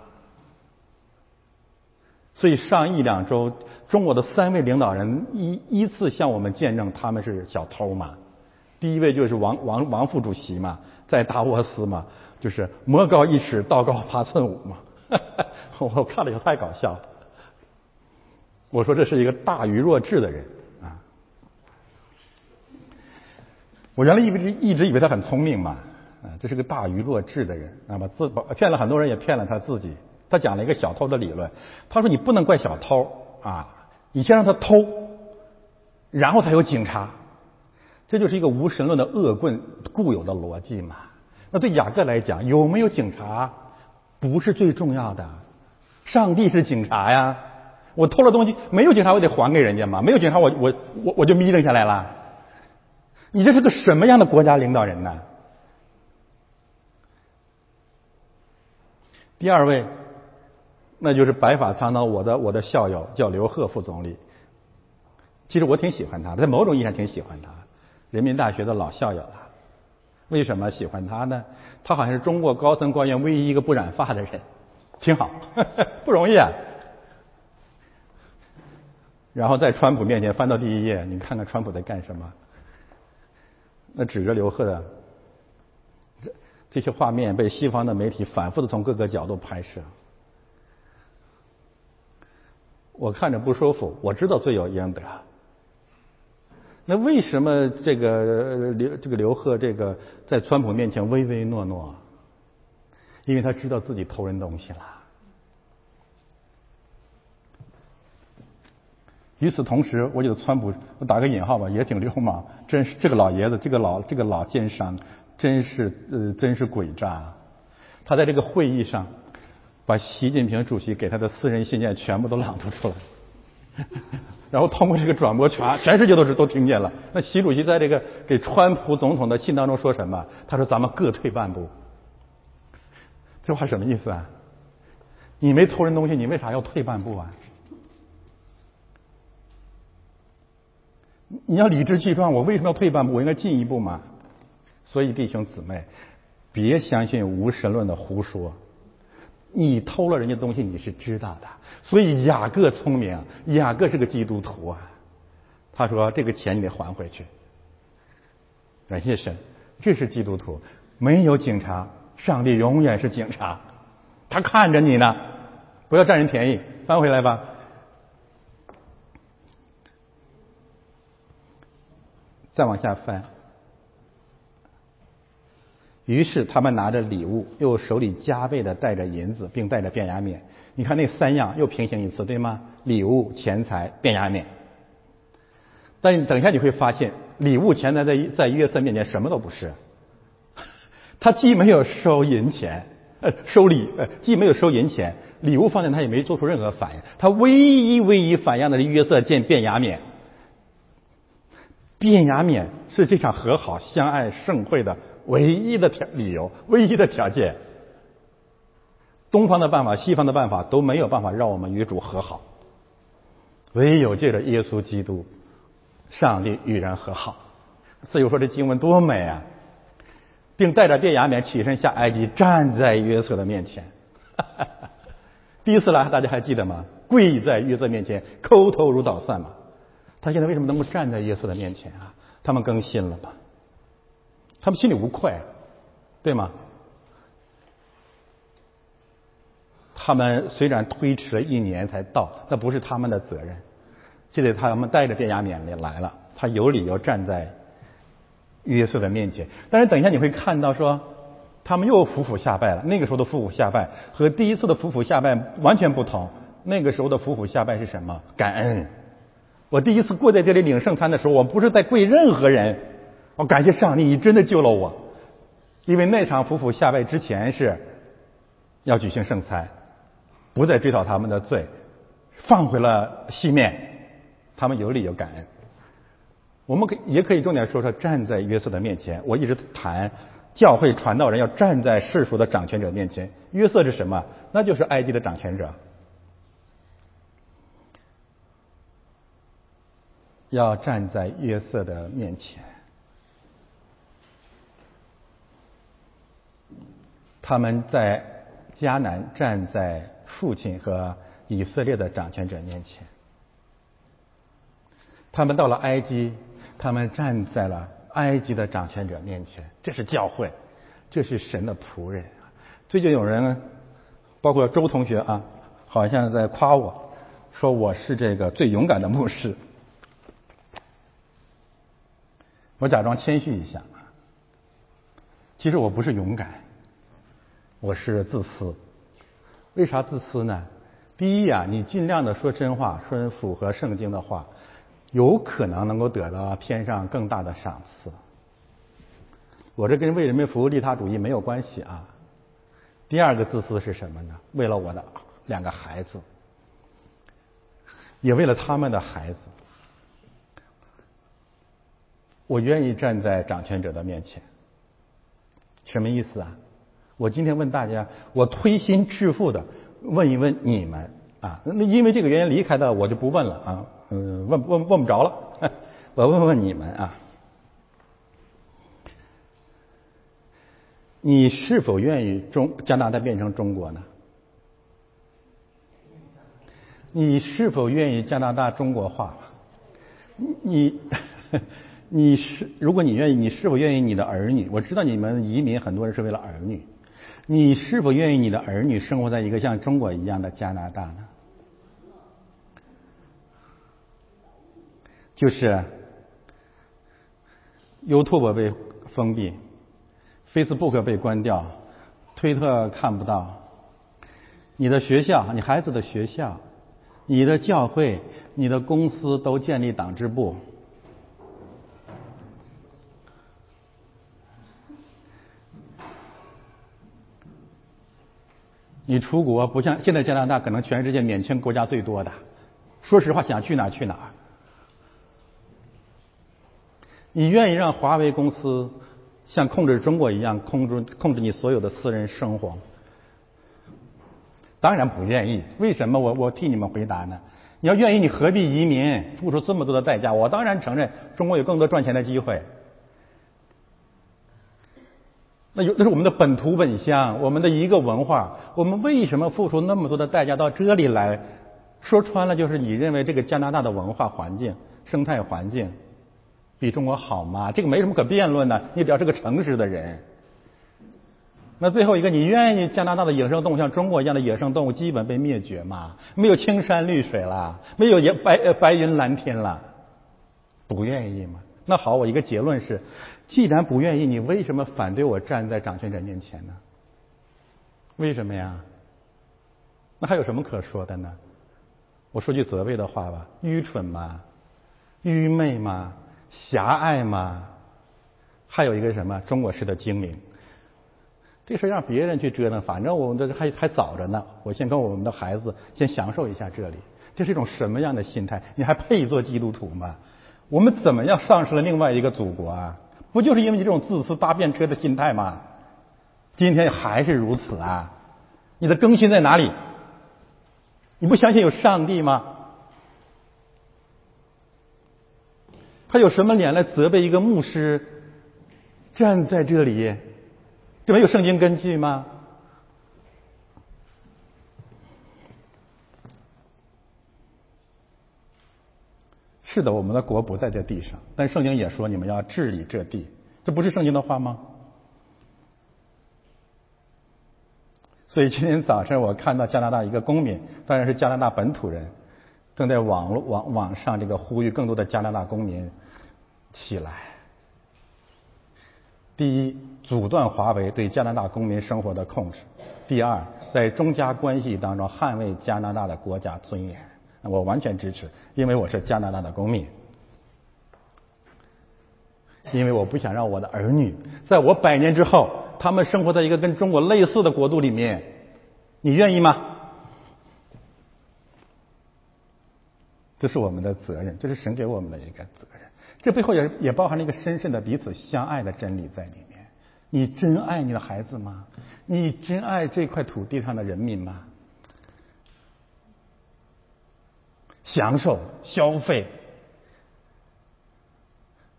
所以上一两周，中国的三位领导人依依次向我们见证他们是小偷嘛。第一位就是王王王副主席嘛，在达沃斯嘛，就是魔高一尺，道高八寸五嘛。*laughs* 我看了以后太搞笑了。我说这是一个大愚弱智的人。我原来一直一直以为他很聪明嘛，啊，这是个大愚若智的人，啊，把自骗了很多人，也骗了他自己。他讲了一个小偷的理论，他说你不能怪小偷啊，你先让他偷，然后才有警察。这就是一个无神论的恶棍固有的逻辑嘛。那对雅各来讲，有没有警察不是最重要的，上帝是警察呀。我偷了东西，没有警察我得还给人家嘛，没有警察我我我我就眯瞪下来了。你这是个什么样的国家领导人呢？第二位，那就是白发苍苍我的我的校友叫刘鹤副总理。其实我挺喜欢他，在某种意义上挺喜欢他，人民大学的老校友了。为什么喜欢他呢？他好像是中国高层官员唯一一个不染发的人，挺好，*laughs* 不容易啊。然后在川普面前翻到第一页，你看看川普在干什么？那指着刘贺的这这些画面，被西方的媒体反复的从各个角度拍摄，我看着不舒服。我知道罪有应得。那为什么这个刘这个刘贺这个在川普面前唯唯诺诺？因为他知道自己偷人东西了。与此同时，我觉得川普，我打个引号吧，也挺流氓。真是这个老爷子，这个老这个老奸商，真是呃，真是诡诈。他在这个会议上，把习近平主席给他的私人信件全部都朗读出来，*laughs* 然后通过这个转播权，全世界都是都听见了。那习主席在这个给川普总统的信当中说什么？他说：“咱们各退半步。”这话什么意思啊？你没偷人东西，你为啥要退半步啊？你要理直气壮，我为什么要退半步？我应该进一步嘛。所以弟兄姊妹，别相信无神论的胡说。你偷了人家东西，你是知道的。所以雅各聪明，雅各是个基督徒啊。他说：“这个钱你得还回去。”感谢神，这是基督徒。没有警察，上帝永远是警察，他看着你呢。不要占人便宜，翻回来吧。再往下翻，于是他们拿着礼物，又手里加倍的带着银子，并带着变压面。你看那三样又平行一次，对吗？礼物、钱财、变压面。但你等一下你会发现，礼物、钱财在在约瑟面前什么都不是。他既没有收银钱，呃，收礼，呃，既没有收银钱，礼物放在他也没做出任何反应。他唯一唯一反应的是约瑟见变压面。卞雅勉是这场和好、相爱盛会的唯一的条理由，唯一的条件。东方的办法、西方的办法都没有办法让我们与主和好，唯有借着耶稣基督，上帝与人和好。所以说这经文多美啊！并带着卞雅勉起身下埃及，站在约瑟的面前。*laughs* 第一次来，大家还记得吗？跪在约瑟面前，叩头如捣蒜嘛。他现在为什么能够站在耶稣的面前啊？他们更新了吧？他们心里无愧，对吗？他们虽然推迟了一年才到，那不是他们的责任。记得他们带着便雅悯来了，他有理由站在约瑟的面前。但是等一下你会看到说，他们又俯俯下拜了。那个时候的俯俯下拜和第一次的俯俯下拜完全不同。那个时候的俯俯下拜是什么？感恩。我第一次跪在这里领圣餐的时候，我不是在跪任何人，我感谢上帝，你真的救了我。因为那场夫妇下拜之前是要举行圣餐，不再追讨他们的罪，放回了西面，他们有理由感恩。我们可也可以重点说说站在约瑟的面前。我一直谈教会传道人要站在世俗的掌权者面前。约瑟是什么？那就是埃及的掌权者。要站在约瑟的面前，他们在迦南站在父亲和以色列的掌权者面前，他们到了埃及，他们站在了埃及的掌权者面前。这是教会，这是神的仆人。最近有人，包括周同学啊，好像在夸我，说我是这个最勇敢的牧师。我假装谦虚一下啊，其实我不是勇敢，我是自私。为啥自私呢？第一呀，你尽量的说真话，说符合圣经的话，有可能能够得到天上更大的赏赐。我这跟为人民服务利他主义没有关系啊。第二个自私是什么呢？为了我的两个孩子，也为了他们的孩子，我愿意站在掌权者的面前。什么意思啊？我今天问大家，我推心置腹的问一问你们啊，那因为这个原因离开的我就不问了啊，嗯，问问问不着了，*laughs* 我问问你们啊。你是否愿意中加拿大变成中国呢？你是否愿意加拿大中国化？你 *laughs* 你是如果你愿意，你是否愿意你的儿女？我知道你们移民很多人是为了儿女，你是否愿意你的儿女生活在一个像中国一样的加拿大呢？就是 YouTube 被封闭。Facebook 被关掉，推特看不到。你的学校，你孩子的学校，你的教会，你的公司都建立党支部。你出国不像现在加拿大，可能全世界免签国家最多的。说实话，想去哪去哪。你愿意让华为公司？像控制中国一样控制控制你所有的私人生活，当然不愿意。为什么？我我替你们回答呢？你要愿意，你何必移民，付出这么多的代价？我当然承认中国有更多赚钱的机会。那有那是我们的本土本乡，我们的一个文化。我们为什么付出那么多的代价到这里来？说穿了，就是你认为这个加拿大的文化环境、生态环境。比中国好吗？这个没什么可辩论的。你只要是个诚实的人。那最后一个，你愿意加拿大的野生动物像中国一样的野生动物基本被灭绝吗？没有青山绿水了，没有白白白云蓝天了，不愿意吗？那好，我一个结论是：既然不愿意，你为什么反对我站在掌权者面前呢？为什么呀？那还有什么可说的呢？我说句责备的话吧：愚蠢吗？愚昧吗？狭隘吗？还有一个什么中国式的精明？这事让别人去折腾，反正我们这还还早着呢。我先跟我们的孩子先享受一下这里。这是一种什么样的心态？你还配做基督徒吗？我们怎么样丧失了另外一个祖国啊？不就是因为你这种自私搭便车的心态吗？今天还是如此啊？你的更新在哪里？你不相信有上帝吗？他有什么脸来责备一个牧师站在这里？这没有圣经根据吗？是的，我们的国不在这地上，但圣经也说你们要治理这地，这不是圣经的话吗？所以今天早晨我看到加拿大一个公民，当然是加拿大本土人。正在网络网网上这个呼吁更多的加拿大公民起来。第一，阻断华为对加拿大公民生活的控制；第二，在中加关系当中捍卫加拿大的国家尊严。我完全支持，因为我是加拿大的公民。因为我不想让我的儿女在我百年之后，他们生活在一个跟中国类似的国度里面。你愿意吗？这是我们的责任，这是神给我们的一个责任。这背后也也包含了一个深深的彼此相爱的真理在里面。你真爱你的孩子吗？你真爱这块土地上的人民吗？享受消费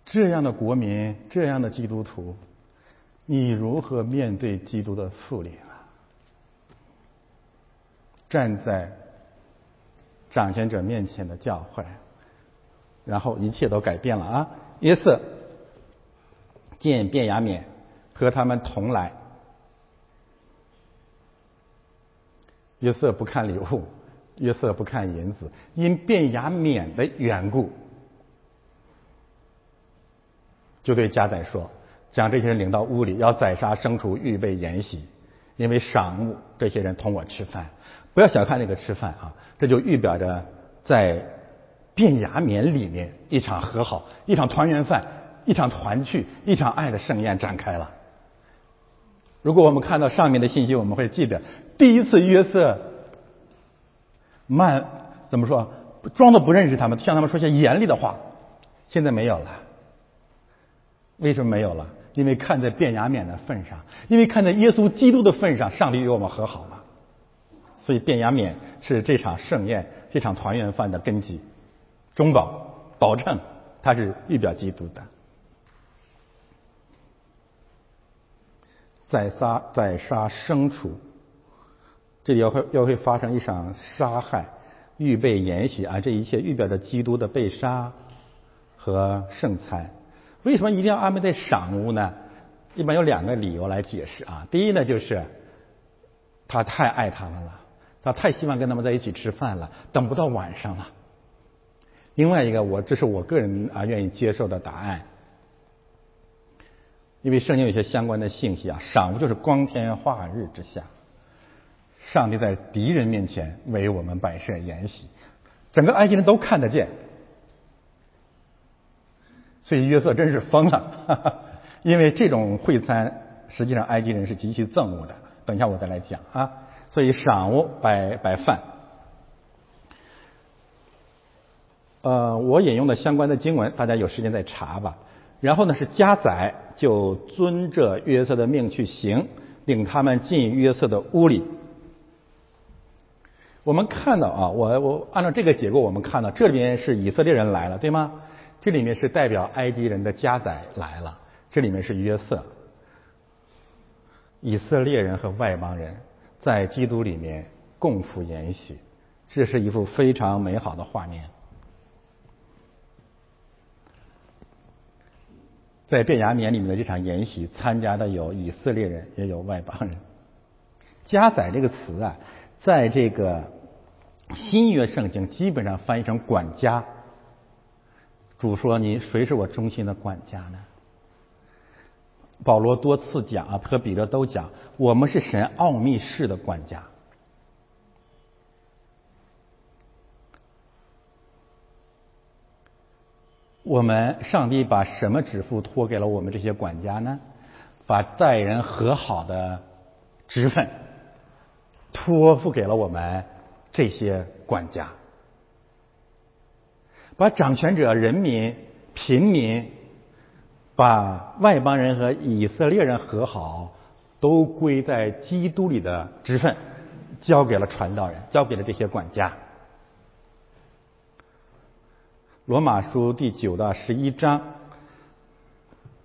这样的国民，这样的基督徒，你如何面对基督的复临啊？站在。掌权者面前的教会，然后一切都改变了啊！约瑟见卞雅勉和他们同来，约瑟不看礼物，约瑟不看银子，因卞雅勉的缘故，就对加宰说：“将这些人领到屋里，要宰杀牲畜，预备筵席，因为晌午这些人同我吃饭。”不要小看那个吃饭啊，这就预表着在变雅免里面一场和好，一场团圆饭，一场团聚，一场爱的盛宴展开了。如果我们看到上面的信息，我们会记得第一次约瑟慢怎么说，装作不认识他们，向他们说些严厉的话。现在没有了，为什么没有了？因为看在变雅冕的份上，因为看在耶稣基督的份上，上帝与我们和好了。所以变雅冕是这场盛宴、这场团圆饭的根基、中保、保证，它是预表基督的。宰杀宰杀牲畜，这里要会要会发生一场杀害，预备筵席啊！这一切预表着基督的被杀和圣餐。为什么一定要安排在晌午呢？一般有两个理由来解释啊。第一呢，就是他太爱他们了，他太希望跟他们在一起吃饭了，等不到晚上了。另外一个，我这是我个人啊愿意接受的答案。因为圣经有些相关的信息啊，晌午就是光天化日之下，上帝在敌人面前为我们摆设筵席，整个埃及人都看得见，所以约瑟真是疯了，因为这种会餐实际上埃及人是极其憎恶的。等一下我再来讲啊，所以晌午摆摆饭，呃，我引用的相关的经文，大家有时间再查吧。然后呢，是加载就遵着约瑟的命去行，领他们进约瑟的屋里。我们看到啊，我我按照这个结构，我们看到这里面是以色列人来了，对吗？这里面是代表埃及人的加载来了，这里面是约瑟。以色列人和外邦人在基督里面共赴筵席，这是一幅非常美好的画面。在变雅悯里面的这场筵席，参加的有以色列人，也有外邦人。加载这个词啊，在这个新约圣经基本上翻译成管家。主说：“你谁是我忠心的管家呢？”保罗多次讲啊，和彼得都讲，我们是神奥秘式的管家。我们上帝把什么指腹托给了我们这些管家呢？把待人和好的职分托付给了我们这些管家，把掌权者、人民、平民，把外邦人和以色列人和好，都归在基督里的职分，交给了传道人，交给了这些管家。罗马书第九到十一章，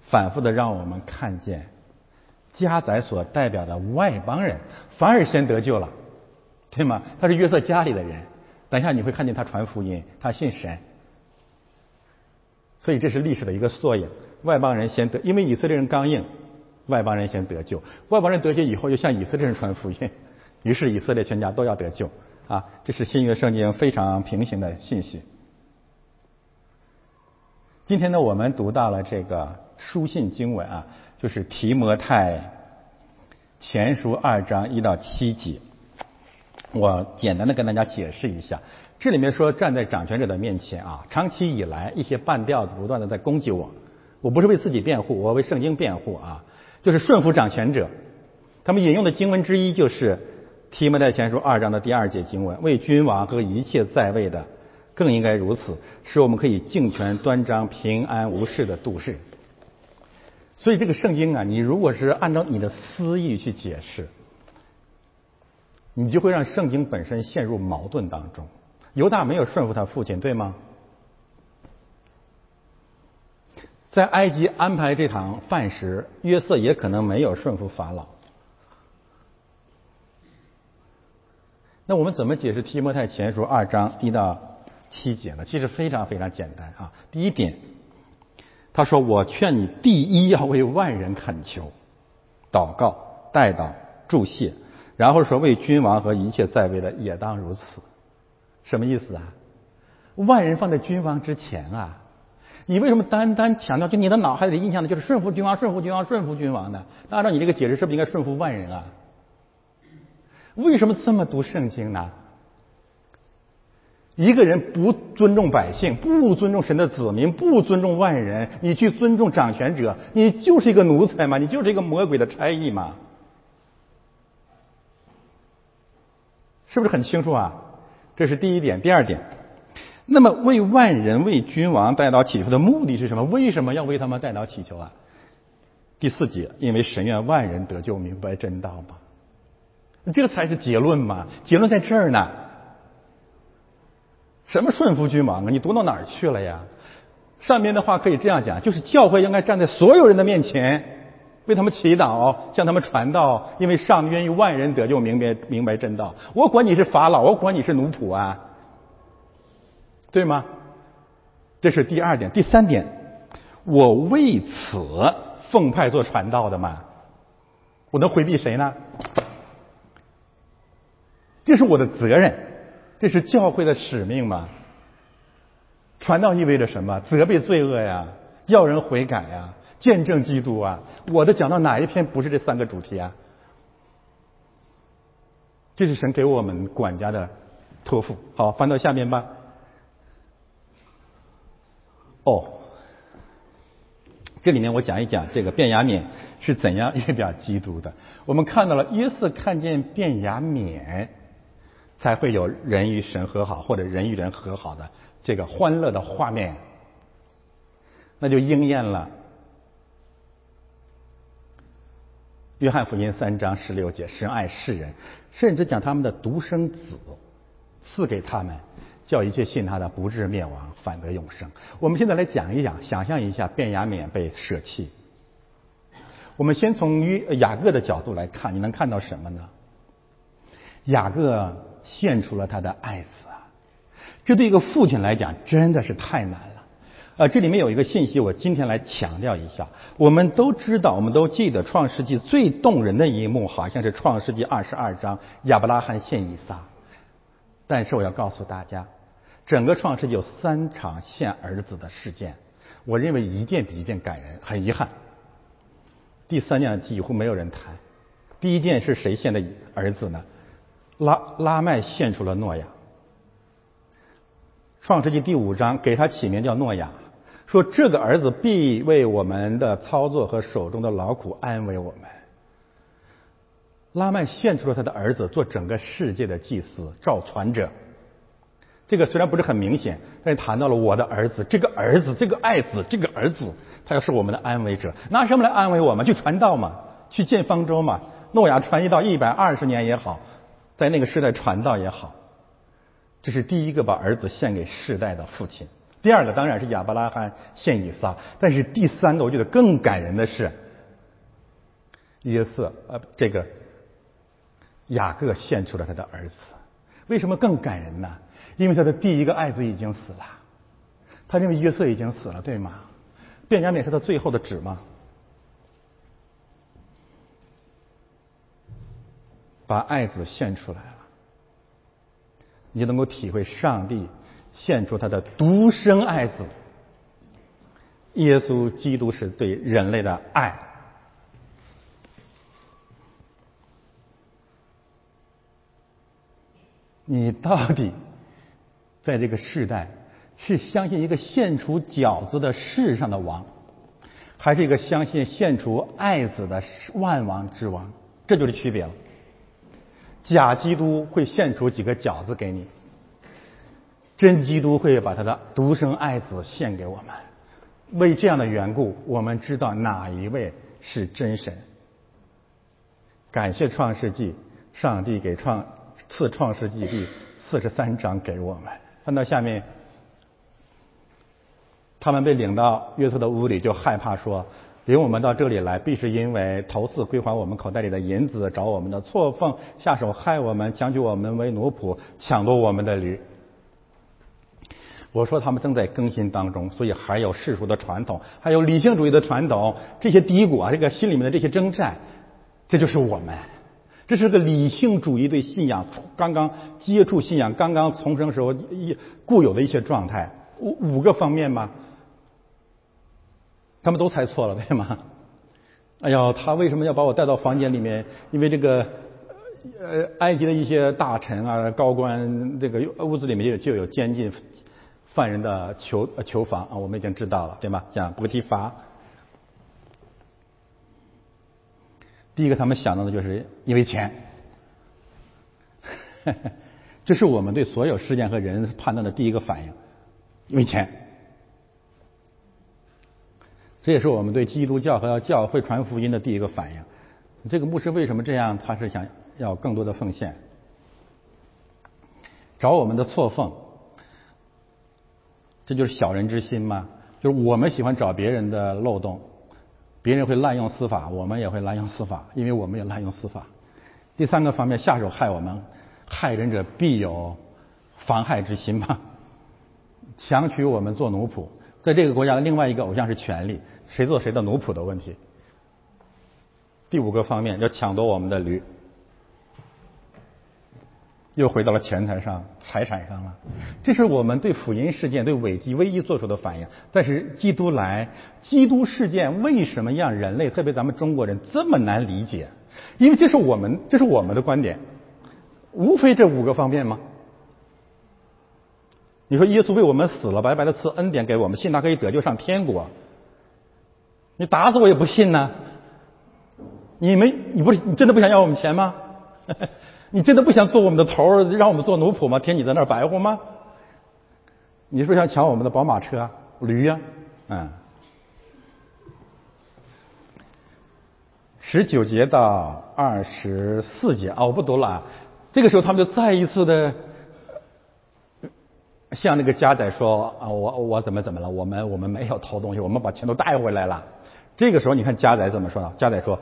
反复的让我们看见，家宰所代表的外邦人反而先得救了，对吗？他是约瑟家里的人，等一下你会看见他传福音，他信神，所以这是历史的一个缩影。外邦人先得，因为以色列人刚硬，外邦人先得救，外邦人得救以后又向以色列人传福音，于是以色列全家都要得救啊！这是新约圣经非常平行的信息。今天呢，我们读到了这个书信经文啊，就是提摩太前书二章一到七节。我简单的跟大家解释一下，这里面说站在掌权者的面前啊，长期以来一些半吊子不断的在攻击我，我不是为自己辩护，我为圣经辩护啊，就是顺服掌权者。他们引用的经文之一就是提摩太前书二章的第二节经文，为君王和一切在位的。更应该如此，使我们可以敬权端庄、平安无事的度日。所以这个圣经啊，你如果是按照你的私意去解释，你就会让圣经本身陷入矛盾当中。犹大没有顺服他父亲，对吗？在埃及安排这堂饭时，约瑟也可能没有顺服法老。那我们怎么解释提摩太前书二章一到？七节呢，其实非常非常简单啊。第一点，他说：“我劝你第一要为万人恳求、祷告、代祷、祝谢，然后说为君王和一切在位的也当如此。”什么意思啊？万人放在君王之前啊？你为什么单单强调就你的脑海里印象的就是顺服君王、顺服君王、顺服君王呢？按照你这个解释，是不是应该顺服万人啊？为什么这么读圣经呢？一个人不尊重百姓，不尊重神的子民，不尊重万人，你去尊重掌权者，你就是一个奴才嘛，你就是一个魔鬼的差役嘛，是不是很清楚啊？这是第一点，第二点。那么为万人为君王带到祈求的目的是什么？为什么要为他们带到祈求啊？第四节，因为神愿万人得救，明白真道嘛。这才是结论嘛，结论在这儿呢。什么顺服君王啊？你读到哪儿去了呀？上面的话可以这样讲，就是教会应该站在所有人的面前，为他们祈祷，向他们传道，因为上帝愿意万人得救，明白明白真道。我管你是法老，我管你是奴仆啊，对吗？这是第二点，第三点，我为此奉派做传道的嘛，我能回避谁呢？这是我的责任。这是教会的使命吗？传道意味着什么？责备罪恶呀，要人悔改呀，见证基督啊。我的讲到哪一篇不是这三个主题啊？这是神给我们管家的托付。好，翻到下面吧。哦，这里面我讲一讲这个卞雅敏是怎样预表基督的。我们看到了约瑟看见卞雅敏。才会有人与神和好，或者人与人和好的这个欢乐的画面，那就应验了。约翰福音三章十六节，神爱世人，甚至将他们的独生子赐给他们，叫一切信他的不至灭亡，反得永生。我们现在来讲一讲，想象一下，卞雅敏被舍弃。我们先从约雅各的角度来看，你能看到什么呢？雅各。献出了他的爱子啊！这对一个父亲来讲真的是太难了。啊，这里面有一个信息，我今天来强调一下。我们都知道，我们都记得《创世纪》最动人的一幕，好像是《创世纪》二十二章亚伯拉罕献以撒。但是我要告诉大家，整个《创世纪》有三场献儿子的事件，我认为一件比一件感人。很遗憾，第三件几乎没有人谈。第一件是谁献的儿子呢？拉拉麦献出了诺亚，创世纪第五章给他起名叫诺亚，说这个儿子必为我们的操作和手中的劳苦安慰我们。拉麦献出了他的儿子做整个世界的祭司、造传者。这个虽然不是很明显，但谈到了我的儿子，这个儿子，这个爱子，这个儿子，他要是我们的安慰者，拿什么来安慰我们？去传道嘛，去建方舟嘛。诺亚传一到一百二十年也好。在那个时代传道也好，这是第一个把儿子献给世代的父亲。第二个当然是亚伯拉罕献以撒，但是第三个我觉得更感人的是约瑟，呃，这个雅各献出了他的儿子。为什么更感人呢？因为他的第一个爱子已经死了，他认为约瑟已经死了，对吗？便雅悯是他最后的指吗？把爱子献出来了，你就能够体会上帝献出他的独生爱子。耶稣基督是对人类的爱。你到底在这个世代是相信一个献出饺子的世上的王，还是一个相信献出爱子的万王之王？这就是区别了。假基督会献出几个饺子给你，真基督会把他的独生爱子献给我们。为这样的缘故，我们知道哪一位是真神。感谢创世纪，上帝给创赐创世纪第四十三章给我们。翻到下面，他们被领到约瑟的屋里，就害怕说。领我们到这里来，必是因为头次归还我们口袋里的银子，找我们的错缝，下手害我们，抢取我们为奴仆，抢夺我们的驴。我说他们正在更新当中，所以还有世俗的传统，还有理性主义的传统，这些低谷啊，这个心里面的这些征战，这就是我们，这是个理性主义对信仰刚刚接触信仰、刚刚重生时候一固有的一些状态，五五个方面吗？他们都猜错了，对吗？*laughs* 哎呀，他为什么要把我带到房间里面？因为这个呃，埃及的一些大臣啊、高官，这个屋子里面就就有监禁犯人的囚囚房啊，我们已经知道了，对吗？像伯提法。第一个，他们想到的就是因为钱，*laughs* 这是我们对所有事件和人判断的第一个反应，因为钱。这也是我们对基督教和要教会传福音的第一个反应。这个牧师为什么这样？他是想要更多的奉献，找我们的错缝，这就是小人之心吗？就是我们喜欢找别人的漏洞。别人会滥用司法，我们也会滥用司法，因为我们也滥用司法。第三个方面，下手害我们，害人者必有妨害之心嘛，强取我们做奴仆。在这个国家的另外一个偶像是权力，谁做谁的奴仆的问题。第五个方面，要抢夺我们的驴。又回到了钱财上、财产上了，这是我们对福音事件、对危机唯一做出的反应。但是基督来，基督事件为什么让人类，特别咱们中国人这么难理解？因为这是我们，这是我们的观点，无非这五个方面吗？你说耶稣为我们死了，白白的赐恩典给我们，信他可以得救上天国。你打死我也不信呢。你们，你不是你真的不想要我们钱吗？*laughs* 你真的不想做我们的头让我们做奴仆吗？听你在那儿白活吗？你是不是想抢我们的宝马车、驴呀？嗯。十九节到二十四节啊，我不读了。这个时候，他们就再一次的向那个家仔说啊，我我怎么怎么了？我们我们没有偷东西，我们把钱都带回来了。这个时候，你看家仔怎么说？家仔说。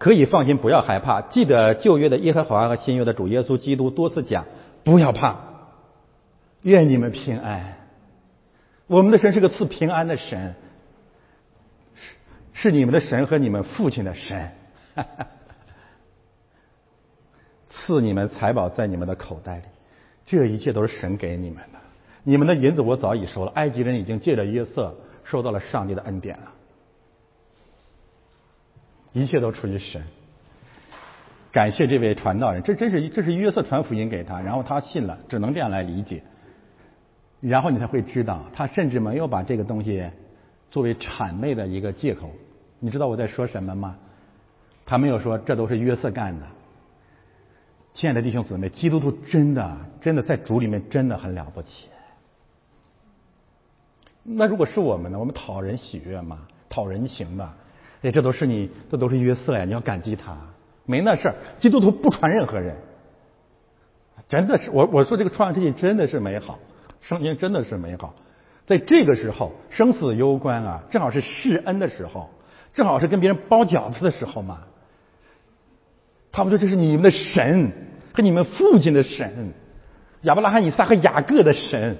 可以放心，不要害怕。记得旧约的耶和华和新约的主耶稣基督多次讲，不要怕，愿你们平安。我们的神是个赐平安的神，是是你们的神和你们父亲的神，*laughs* 赐你们财宝在你们的口袋里。这一切都是神给你们的。你们的银子我早已收了。埃及人已经借着约瑟收到了上帝的恩典了。一切都出于神，感谢这位传道人，这真是这是约瑟传福音给他，然后他信了，只能这样来理解。然后你才会知道，他甚至没有把这个东西作为谄媚的一个借口。你知道我在说什么吗？他没有说这都是约瑟干的。亲爱的弟兄姊妹，基督徒真的真的在主里面真的很了不起。那如果是我们呢？我们讨人喜悦嘛，讨人情嘛。哎，这都是你，这都是约瑟呀！你要感激他，没那事儿。基督徒不传任何人，真的是我我说这个创世纪真的是美好，圣经真的是美好。在这个时候，生死攸关啊，正好是施恩的时候，正好是跟别人包饺子的时候嘛。他们说这是你们的神和你们父亲的神，亚伯拉罕、以撒和雅各的神，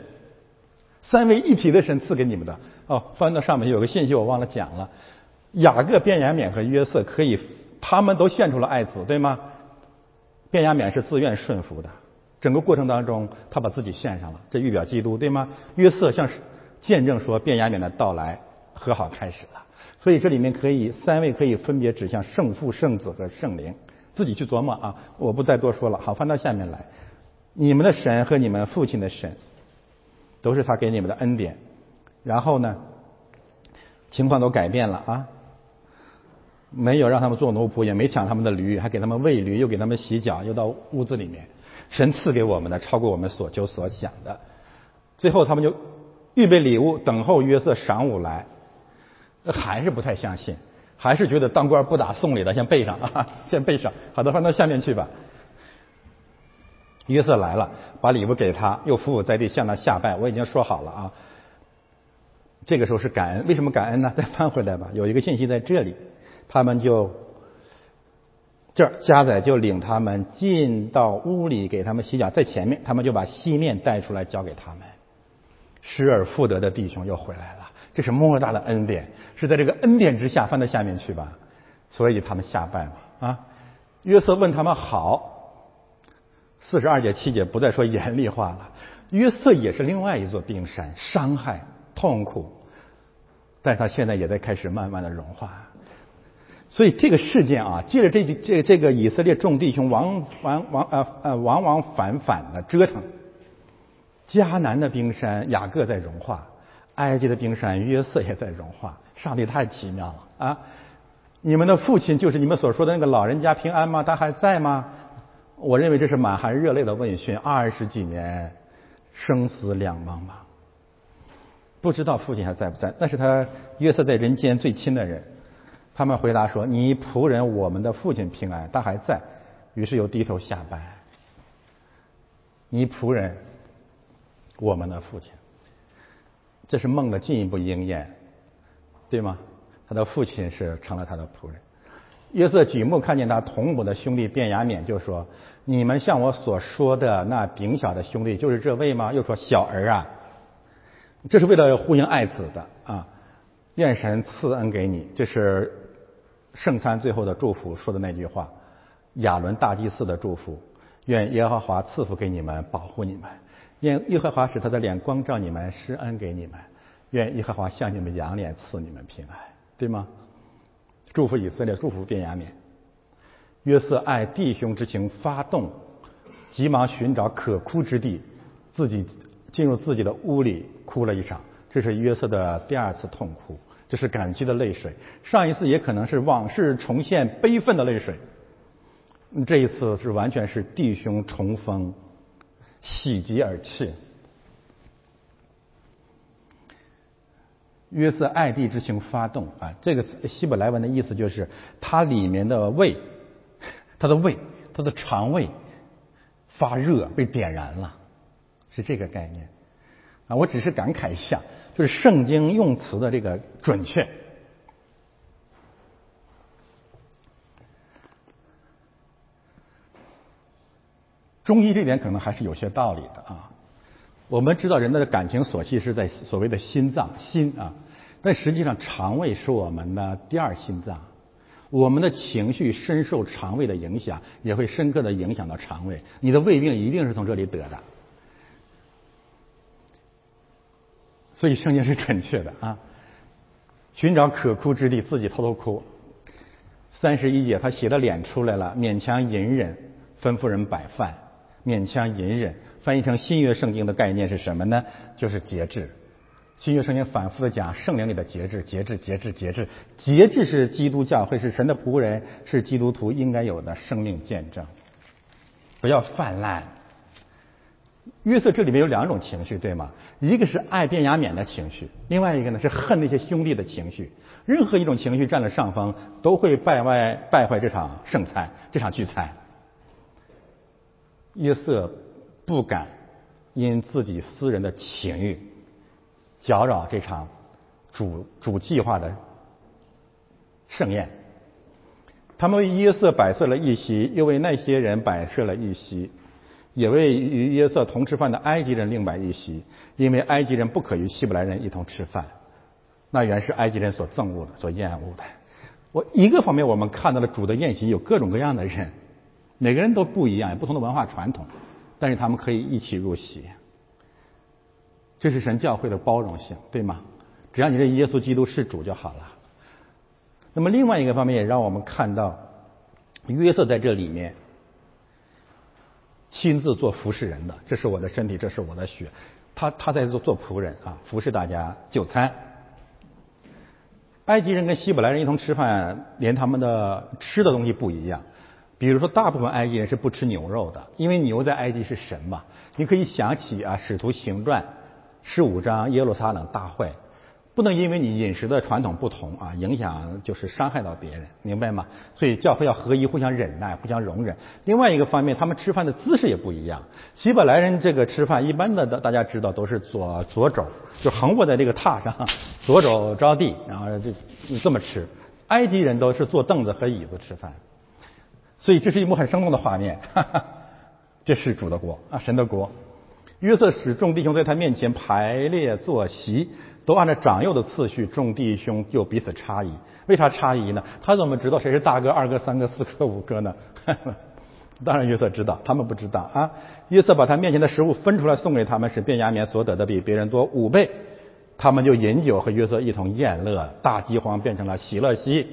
三位一体的神赐给你们的。哦，翻到上面有个信息我忘了讲了。雅各、便雅悯和约瑟可以，他们都献出了爱子，对吗？便雅悯是自愿顺服的，整个过程当中他把自己献上了，这预表基督，对吗？约瑟像是见证说便雅悯的到来，和好开始了。所以这里面可以三位可以分别指向圣父、圣子和圣灵，自己去琢磨啊，我不再多说了。好，翻到下面来，你们的神和你们父亲的神，都是他给你们的恩典。然后呢，情况都改变了啊。没有让他们做奴仆，也没抢他们的驴，还给他们喂驴，又给他们洗脚，又到屋子里面。神赐给我们的超过我们所求所想的。最后他们就预备礼物，等候约瑟晌午来，还是不太相信，还是觉得当官不打送礼的，先背上啊，先背上。好的，翻到下面去吧。约瑟来了，把礼物给他，又伏伏在地向他下拜。我已经说好了啊。这个时候是感恩，为什么感恩呢？再翻回来吧，有一个信息在这里。他们就这儿，家仔就领他们进到屋里，给他们洗脚，在前面，他们就把西面带出来交给他们。失而复得的弟兄又回来了，这是莫大的恩典，是在这个恩典之下，翻到下面去吧。所以他们下拜嘛啊。约瑟问他们好，四十二节七节不再说严厉话了。约瑟也是另外一座冰山，伤害痛苦，但他现在也在开始慢慢的融化。所以这个事件啊，借着这这这个以色列众弟兄往往往呃呃往往反反的折腾，迦南的冰山雅各在融化，埃及的冰山约瑟也在融化。上帝太奇妙了啊！你们的父亲就是你们所说的那个老人家平安吗？他还在吗？我认为这是满含热泪的问讯。二十几年，生死两茫茫，不知道父亲还在不在？那是他约瑟在人间最亲的人。他们回答说：“你仆人我们的父亲平安，他还在。”于是又低头下拜。你仆人我们的父亲，这是梦的进一步应验，对吗？他的父亲是成了他的仆人。约瑟举目看见他同母的兄弟卞雅勉，就说：“你们像我所说的那丙小的兄弟，就是这位吗？”又说：“小儿啊，这是为了呼应爱子的啊，愿神赐恩给你。”这是。圣餐最后的祝福说的那句话，亚伦大祭司的祝福，愿耶和华赐福给你们，保护你们；愿耶和华使他的脸光照你们，施恩给你们；愿耶和华向你们仰脸，赐你们平安，对吗？祝福以色列，祝福便雅悯。约瑟爱弟兄之情发动，急忙寻找可哭之地，自己进入自己的屋里哭了一场。这是约瑟的第二次痛哭。这是感激的泪水，上一次也可能是往事重现悲愤的泪水，这一次是完全是弟兄重逢，喜极而泣。约瑟爱弟之情发动啊，这个希伯来文的意思就是他里面的胃，*laughs* 他的胃，他的肠胃发热被点燃了，是这个概念啊，我只是感慨一下。就是圣经用词的这个准确。中医这点可能还是有些道理的啊。我们知道人的感情所系是在所谓的心脏心啊，但实际上肠胃是我们的第二心脏。我们的情绪深受肠胃的影响，也会深刻的影响到肠胃。你的胃病一定是从这里得的。所以圣经是准确的啊！寻找可哭之地，自己偷偷哭。三十一节，他写的脸出来了，勉强隐忍，吩咐人摆饭，勉强隐忍。翻译成新约圣经的概念是什么呢？就是节制。新约圣经反复的讲圣灵里的节制，节制，节制，节制。节制是基督教会是神的仆人，是基督徒应该有的生命见证。不要泛滥。约瑟这里面有两种情绪，对吗？一个是爱便雅悯的情绪，另外一个呢是恨那些兄弟的情绪。任何一种情绪占了上风，都会败坏败坏这场圣餐，这场聚餐。约瑟不敢因自己私人的情欲搅扰这场主主计划的盛宴。他们为约瑟摆设了一席，又为那些人摆设了一席。也为与约瑟同吃饭的埃及人另摆一席，因为埃及人不可与希伯来人一同吃饭，那原是埃及人所憎恶的、所厌恶的。我一个方面，我们看到了主的宴席有各种各样的人，每个人都不一样，有不同的文化传统，但是他们可以一起入席。这是神教会的包容性，对吗？只要你认耶稣基督是主就好了。那么另外一个方面也让我们看到约瑟在这里面。亲自做服侍人的，这是我的身体，这是我的血。他他在做做仆人啊，服侍大家就餐。埃及人跟希伯来人一同吃饭，连他们的吃的东西不一样。比如说，大部分埃及人是不吃牛肉的，因为牛在埃及是神嘛。你可以想起啊，《使徒行传》十五章耶路撒冷大会。不能因为你饮食的传统不同啊，影响就是伤害到别人，明白吗？所以教会要合一，互相忍耐，互相容忍。另外一个方面，他们吃饭的姿势也不一样。希伯来人这个吃饭，一般的大家知道都是左左肘就横卧在这个榻上，左肘着地，然后就这么吃。埃及人都是坐凳子和椅子吃饭，所以这是一幕很生动的画面。*laughs* 这是主的国啊，神的国。约瑟使众弟兄在他面前排列坐席。都按照长幼的次序，众弟兄就彼此差异。为啥差异呢？他怎么知道谁是大哥、二哥、三哥、四哥、五哥呢？*laughs* 当然约瑟知道，他们不知道啊。约瑟把他面前的食物分出来送给他们，使便雅悯所得的比别人多五倍。他们就饮酒和约瑟一同宴乐，大饥荒变成了喜乐溪。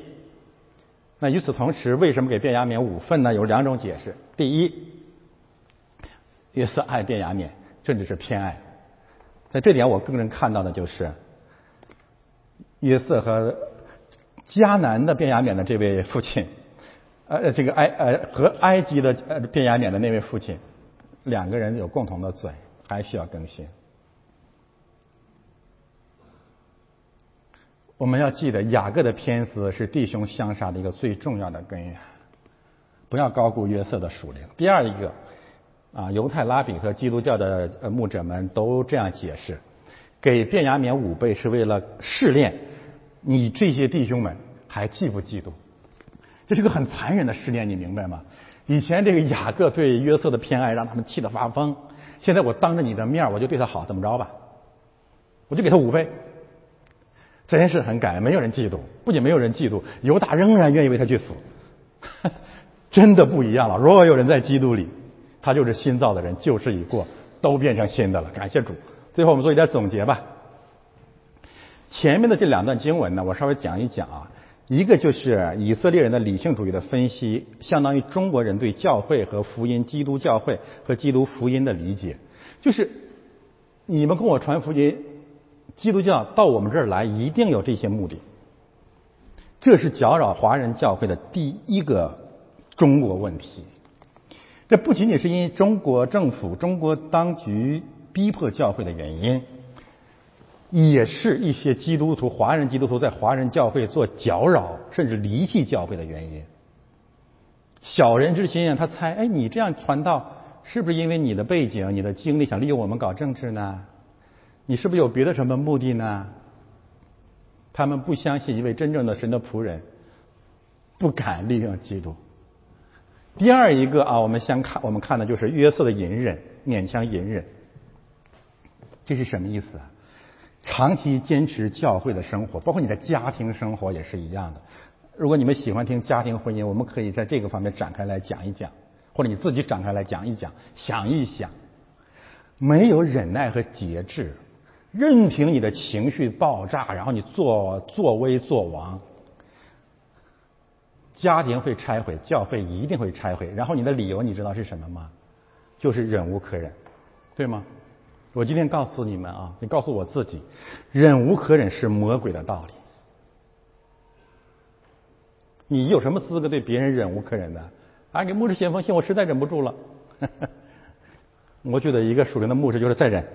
那与此同时，为什么给卞雅敏五份呢？有两种解释。第一，约瑟爱卞雅敏，甚至是偏爱。在这点，我更能看到的就是约瑟和迦南的卞雅敏的这位父亲，呃，这个埃呃和埃及的呃卞雅敏的那位父亲，两个人有共同的嘴，还需要更新。我们要记得，雅各的偏私是弟兄相杀的一个最重要的根源。不要高估约瑟的属灵。第二一个，啊，犹太拉比和基督教的呃牧者们都这样解释：给便雅免五倍是为了试炼你这些弟兄们还嫉不嫉妒。这是个很残忍的试炼，你明白吗？以前这个雅各对约瑟的偏爱让他们气得发疯，现在我当着你的面我就对他好，怎么着吧？我就给他五倍。真是很感恩，没有人嫉妒，不仅没有人嫉妒，犹大仍然愿意为他去死，*laughs* 真的不一样了。如果有人在基督里，他就是新造的人，旧事已过，都变成新的了。感谢主。最后我们做一点总结吧。前面的这两段经文呢，我稍微讲一讲啊。一个就是以色列人的理性主义的分析，相当于中国人对教会和福音、基督教会和基督福音的理解，就是你们跟我传福音。基督教到我们这儿来，一定有这些目的。这是搅扰华人教会的第一个中国问题。这不仅仅是因为中国政府、中国当局逼迫教会的原因，也是一些基督徒、华人基督徒在华人教会做搅扰，甚至离弃教会的原因。小人之心啊，他猜：哎，你这样传道，是不是因为你的背景、你的经历，想利用我们搞政治呢？你是不是有别的什么目的呢？他们不相信一位真正的神的仆人，不敢利用基督。第二一个啊，我们先看，我们看的就是约瑟的隐忍，勉强隐忍。这是什么意思啊？长期坚持教会的生活，包括你的家庭生活也是一样的。如果你们喜欢听家庭婚姻，我们可以在这个方面展开来讲一讲，或者你自己展开来讲一讲，想一想，没有忍耐和节制。任凭你的情绪爆炸，然后你作作威作王，家庭会拆毁，教会一定会拆毁。然后你的理由你知道是什么吗？就是忍无可忍，对吗？我今天告诉你们啊，你告诉我自己，忍无可忍是魔鬼的道理。你有什么资格对别人忍无可忍的？啊，给牧师写封信，我实在忍不住了。*laughs* 我觉得一个属灵的牧师就是再忍。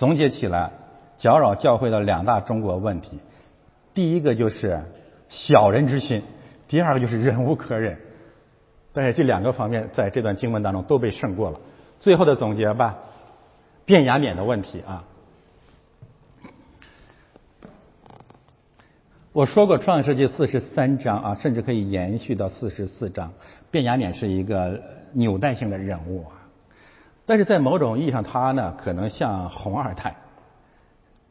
总结起来，搅扰教会的两大中国问题，第一个就是小人之心，第二个就是忍无可忍。但是这两个方面在这段经文当中都被胜过了。最后的总结吧，变雅免的问题啊。我说过，创世纪四十三章啊，甚至可以延续到四十四章。变雅免是一个纽带性的人物啊。但是在某种意义上，他呢可能像红二代，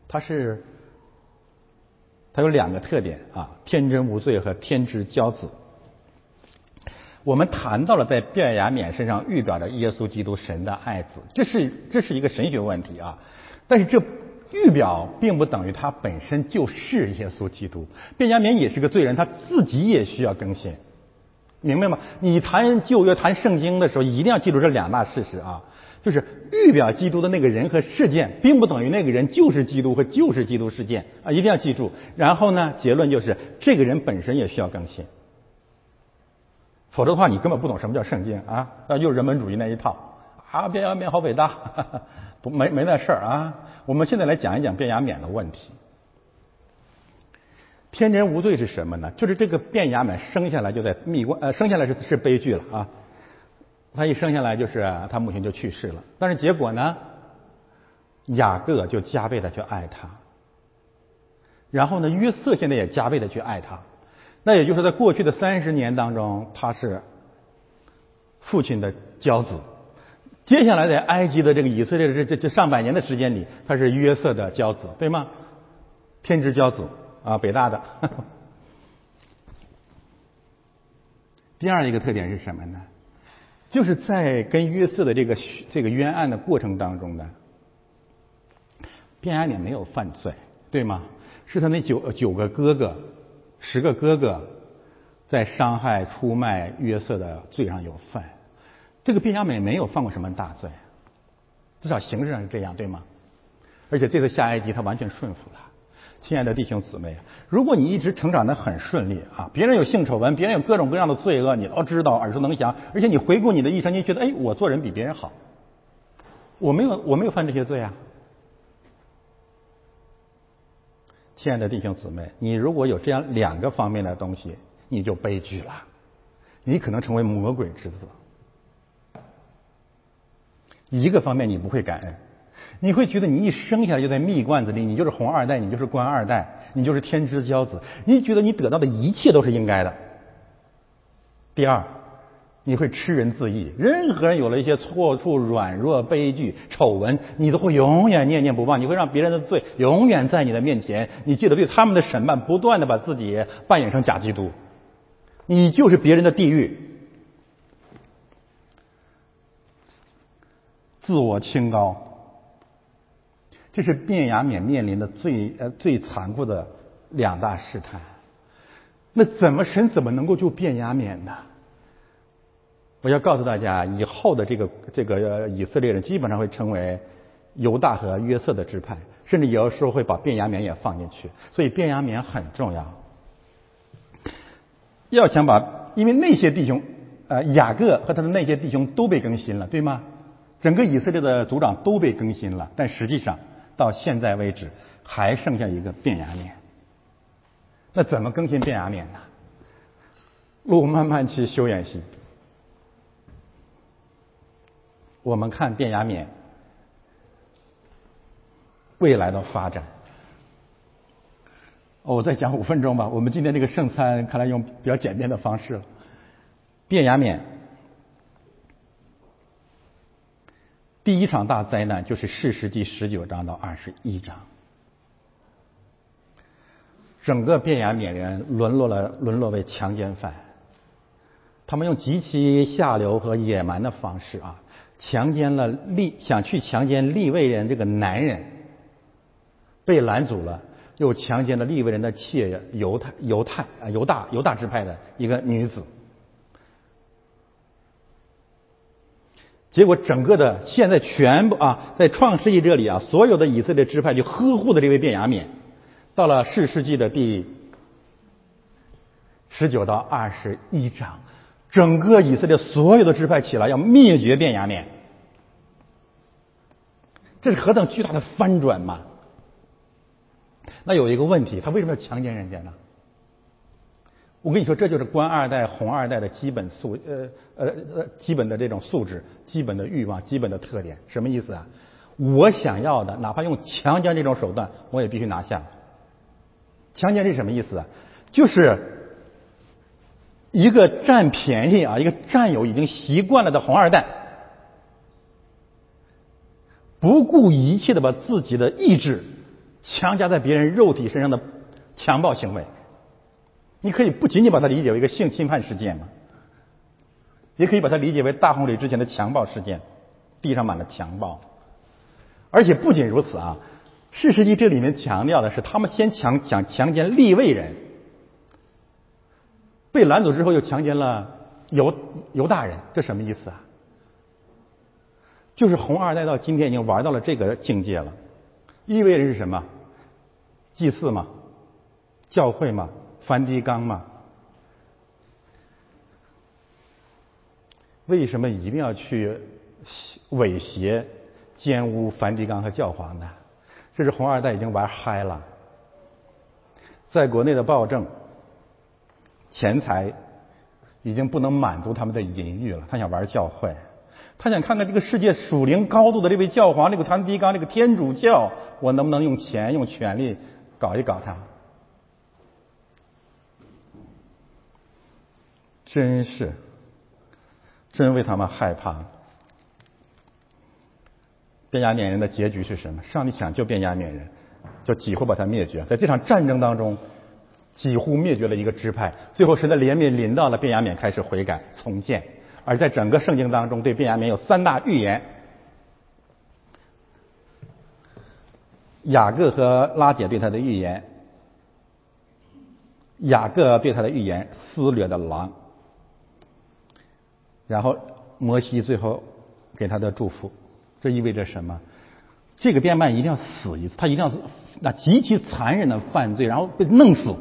他是他有两个特点啊，天真无罪和天之骄子。我们谈到了在卞雅免身上预表着耶稣基督神的爱子，这是这是一个神学问题啊。但是这预表并不等于他本身就是耶稣基督。卞雅免也是个罪人，他自己也需要更新，明白吗？你谈旧约、谈圣经的时候，一定要记住这两大事实啊。就是预表基督的那个人和事件，并不等于那个人就是基督和就是基督事件啊，一定要记住。然后呢，结论就是这个人本身也需要更新，否则的话，你根本不懂什么叫圣经啊，那就是人本主义那一套啊。变压免好伟大，*laughs* 不没没那事儿啊。我们现在来讲一讲变压免的问题。天真无罪是什么呢？就是这个变压免生下来就在蜜罐，呃，生下来是是悲剧了啊。他一生下来就是他母亲就去世了，但是结果呢，雅各就加倍的去爱他，然后呢，约瑟现在也加倍的去爱他，那也就是在过去的三十年当中，他是父亲的骄子；接下来在埃及的这个以色列这这这上百年的时间里，他是约瑟的骄子，对吗？天之骄子啊，北大的。*laughs* 第二一个特点是什么呢？就是在跟约瑟的这个这个冤案的过程当中呢，卞雅敏没有犯罪，对吗？是他那九九个哥哥、十个哥哥在伤害、出卖约瑟的罪上有份。这个便雅悯没有犯过什么大罪，至少形式上是这样，对吗？而且这次下埃及他完全顺服了。亲爱的弟兄姊妹，如果你一直成长的很顺利啊，别人有性丑闻，别人有各种各样的罪恶，你都知道，耳熟能详，而且你回顾你的一生，你觉得哎，我做人比别人好，我没有我没有犯这些罪啊。亲爱的弟兄姊妹，你如果有这样两个方面的东西，你就悲剧了，你可能成为魔鬼之子。一个方面你不会感恩。你会觉得你一生下来就在蜜罐子里，你就是红二代，你就是官二代，你就是天之骄子。你觉得你得到的一切都是应该的。第二，你会吃人自缢，任何人有了一些错处、软弱、悲剧、丑闻，你都会永远念念不忘。你会让别人的罪永远在你的面前，你记得对他们的审判，不断的把自己扮演成假基督，你就是别人的地狱，自我清高。这是便雅敏面临的最呃最残酷的两大试探。那怎么神怎么能够救便雅敏呢？我要告诉大家，以后的这个这个以色列人基本上会成为犹大和约瑟的支派，甚至有时候会把便雅敏也放进去。所以便雅敏很重要。要想把，因为那些弟兄，呃，雅各和他的那些弟兄都被更新了，对吗？整个以色列的族长都被更新了，但实际上。到现在为止，还剩下一个变压面。那怎么更新变压面呢？路漫漫其修远兮。我们看变压面未来的发展。我再讲五分钟吧。我们今天这个圣餐看来用比较简便的方式了。变压面。第一场大灾难就是《世世纪》十九章到二十一章，整个便雅悯人沦落了，沦落为强奸犯。他们用极其下流和野蛮的方式啊，强奸了利，想去强奸利未人这个男人，被拦阻了，又强奸了利未人的妾犹太犹太啊犹大犹大支派的一个女子。结果，整个的现在全部啊，在创世纪这里啊，所有的以色列支派就呵护的这位便雅悯，到了世世纪的第十九到二十一章，整个以色列所有的支派起来要灭绝便雅悯，这是何等巨大的翻转嘛？那有一个问题，他为什么要强奸人家呢？我跟你说，这就是官二代、红二代的基本素呃呃呃基本的这种素质、基本的欲望、基本的特点。什么意思啊？我想要的，哪怕用强奸这种手段，我也必须拿下。强奸是什么意思啊？就是一个占便宜啊，一个占有已经习惯了的红二代，不顾一切的把自己的意志强加在别人肉体身上的强暴行为。你可以不仅仅把它理解为一个性侵犯事件嘛，也可以把它理解为大洪水之前的强暴事件，地上满了强暴。而且不仅如此啊，事实际这里面强调的是，他们先强想强奸立位人，被拦阻之后又强奸了犹犹大人，这什么意思啊？就是红二代到今天已经玩到了这个境界了。意味着是什么？祭祀吗？教会吗？梵蒂冈嘛？为什么一定要去猥亵、奸污梵蒂冈和教皇呢？这是红二代已经玩嗨了，在国内的暴政、钱财已经不能满足他们的淫欲了。他想玩教会，他想看看这个世界属灵高度的这位教皇，这个梵蒂冈，这个天主教，我能不能用钱、用权力搞一搞他？真是，真为他们害怕。变雅悯人的结局是什么？上帝想救变雅悯人，就几乎把他灭绝。在这场战争当中，几乎灭绝了一个支派。最后，神的怜悯临到了变雅悯，开始悔改重建。而在整个圣经当中，对变雅悯有三大预言：雅各和拉姐对他的预言，雅各对他的预言撕裂的狼，然后摩西最后给他的祝福，这意味着什么？这个变卖一定要死一次，他一定要那极其残忍的犯罪，然后被弄死，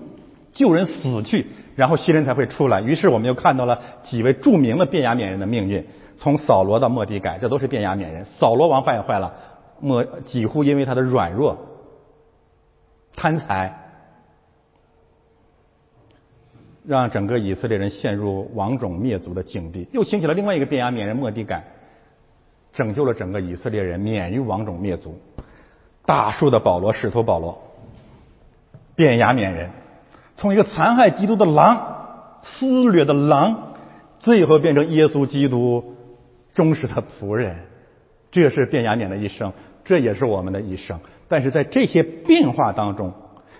救人死去，然后新人才会出来。于是我们又看到了几位著名的变雅悯人的命运，从扫罗到莫迪改，这都是变雅悯人。扫罗王败坏了，莫几乎因为他的软弱、贪财，让整个以色列人陷入亡种灭族的境地。又兴起了另外一个变雅缅人莫迪感。拯救了整个以色列人免于亡种灭族。大树的保罗，使徒保罗，变雅缅人，从一个残害基督的狼、撕裂的狼，最后变成耶稣基督忠实的仆人。这是变雅缅的一生，这也是我们的一生。但是在这些变化当中，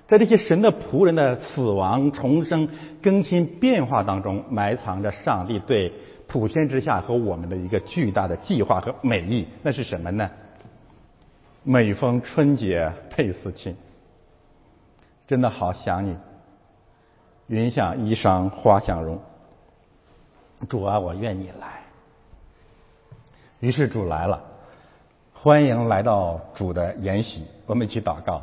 在这些神的仆人的死亡、重生、更新、变化当中，埋藏着上帝对。普天之下和我们的一个巨大的计划和美意，那是什么呢？每逢春节倍思亲，真的好想你。云想衣裳花想容，主啊，我愿意来。于是主来了，欢迎来到主的筵席，我们一起祷告。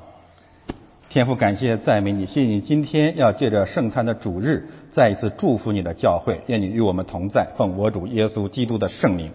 天父，感谢赞美你，谢谢你今天要借着圣餐的主日，再一次祝福你的教会，愿你与我们同在，奉我主耶稣基督的圣名。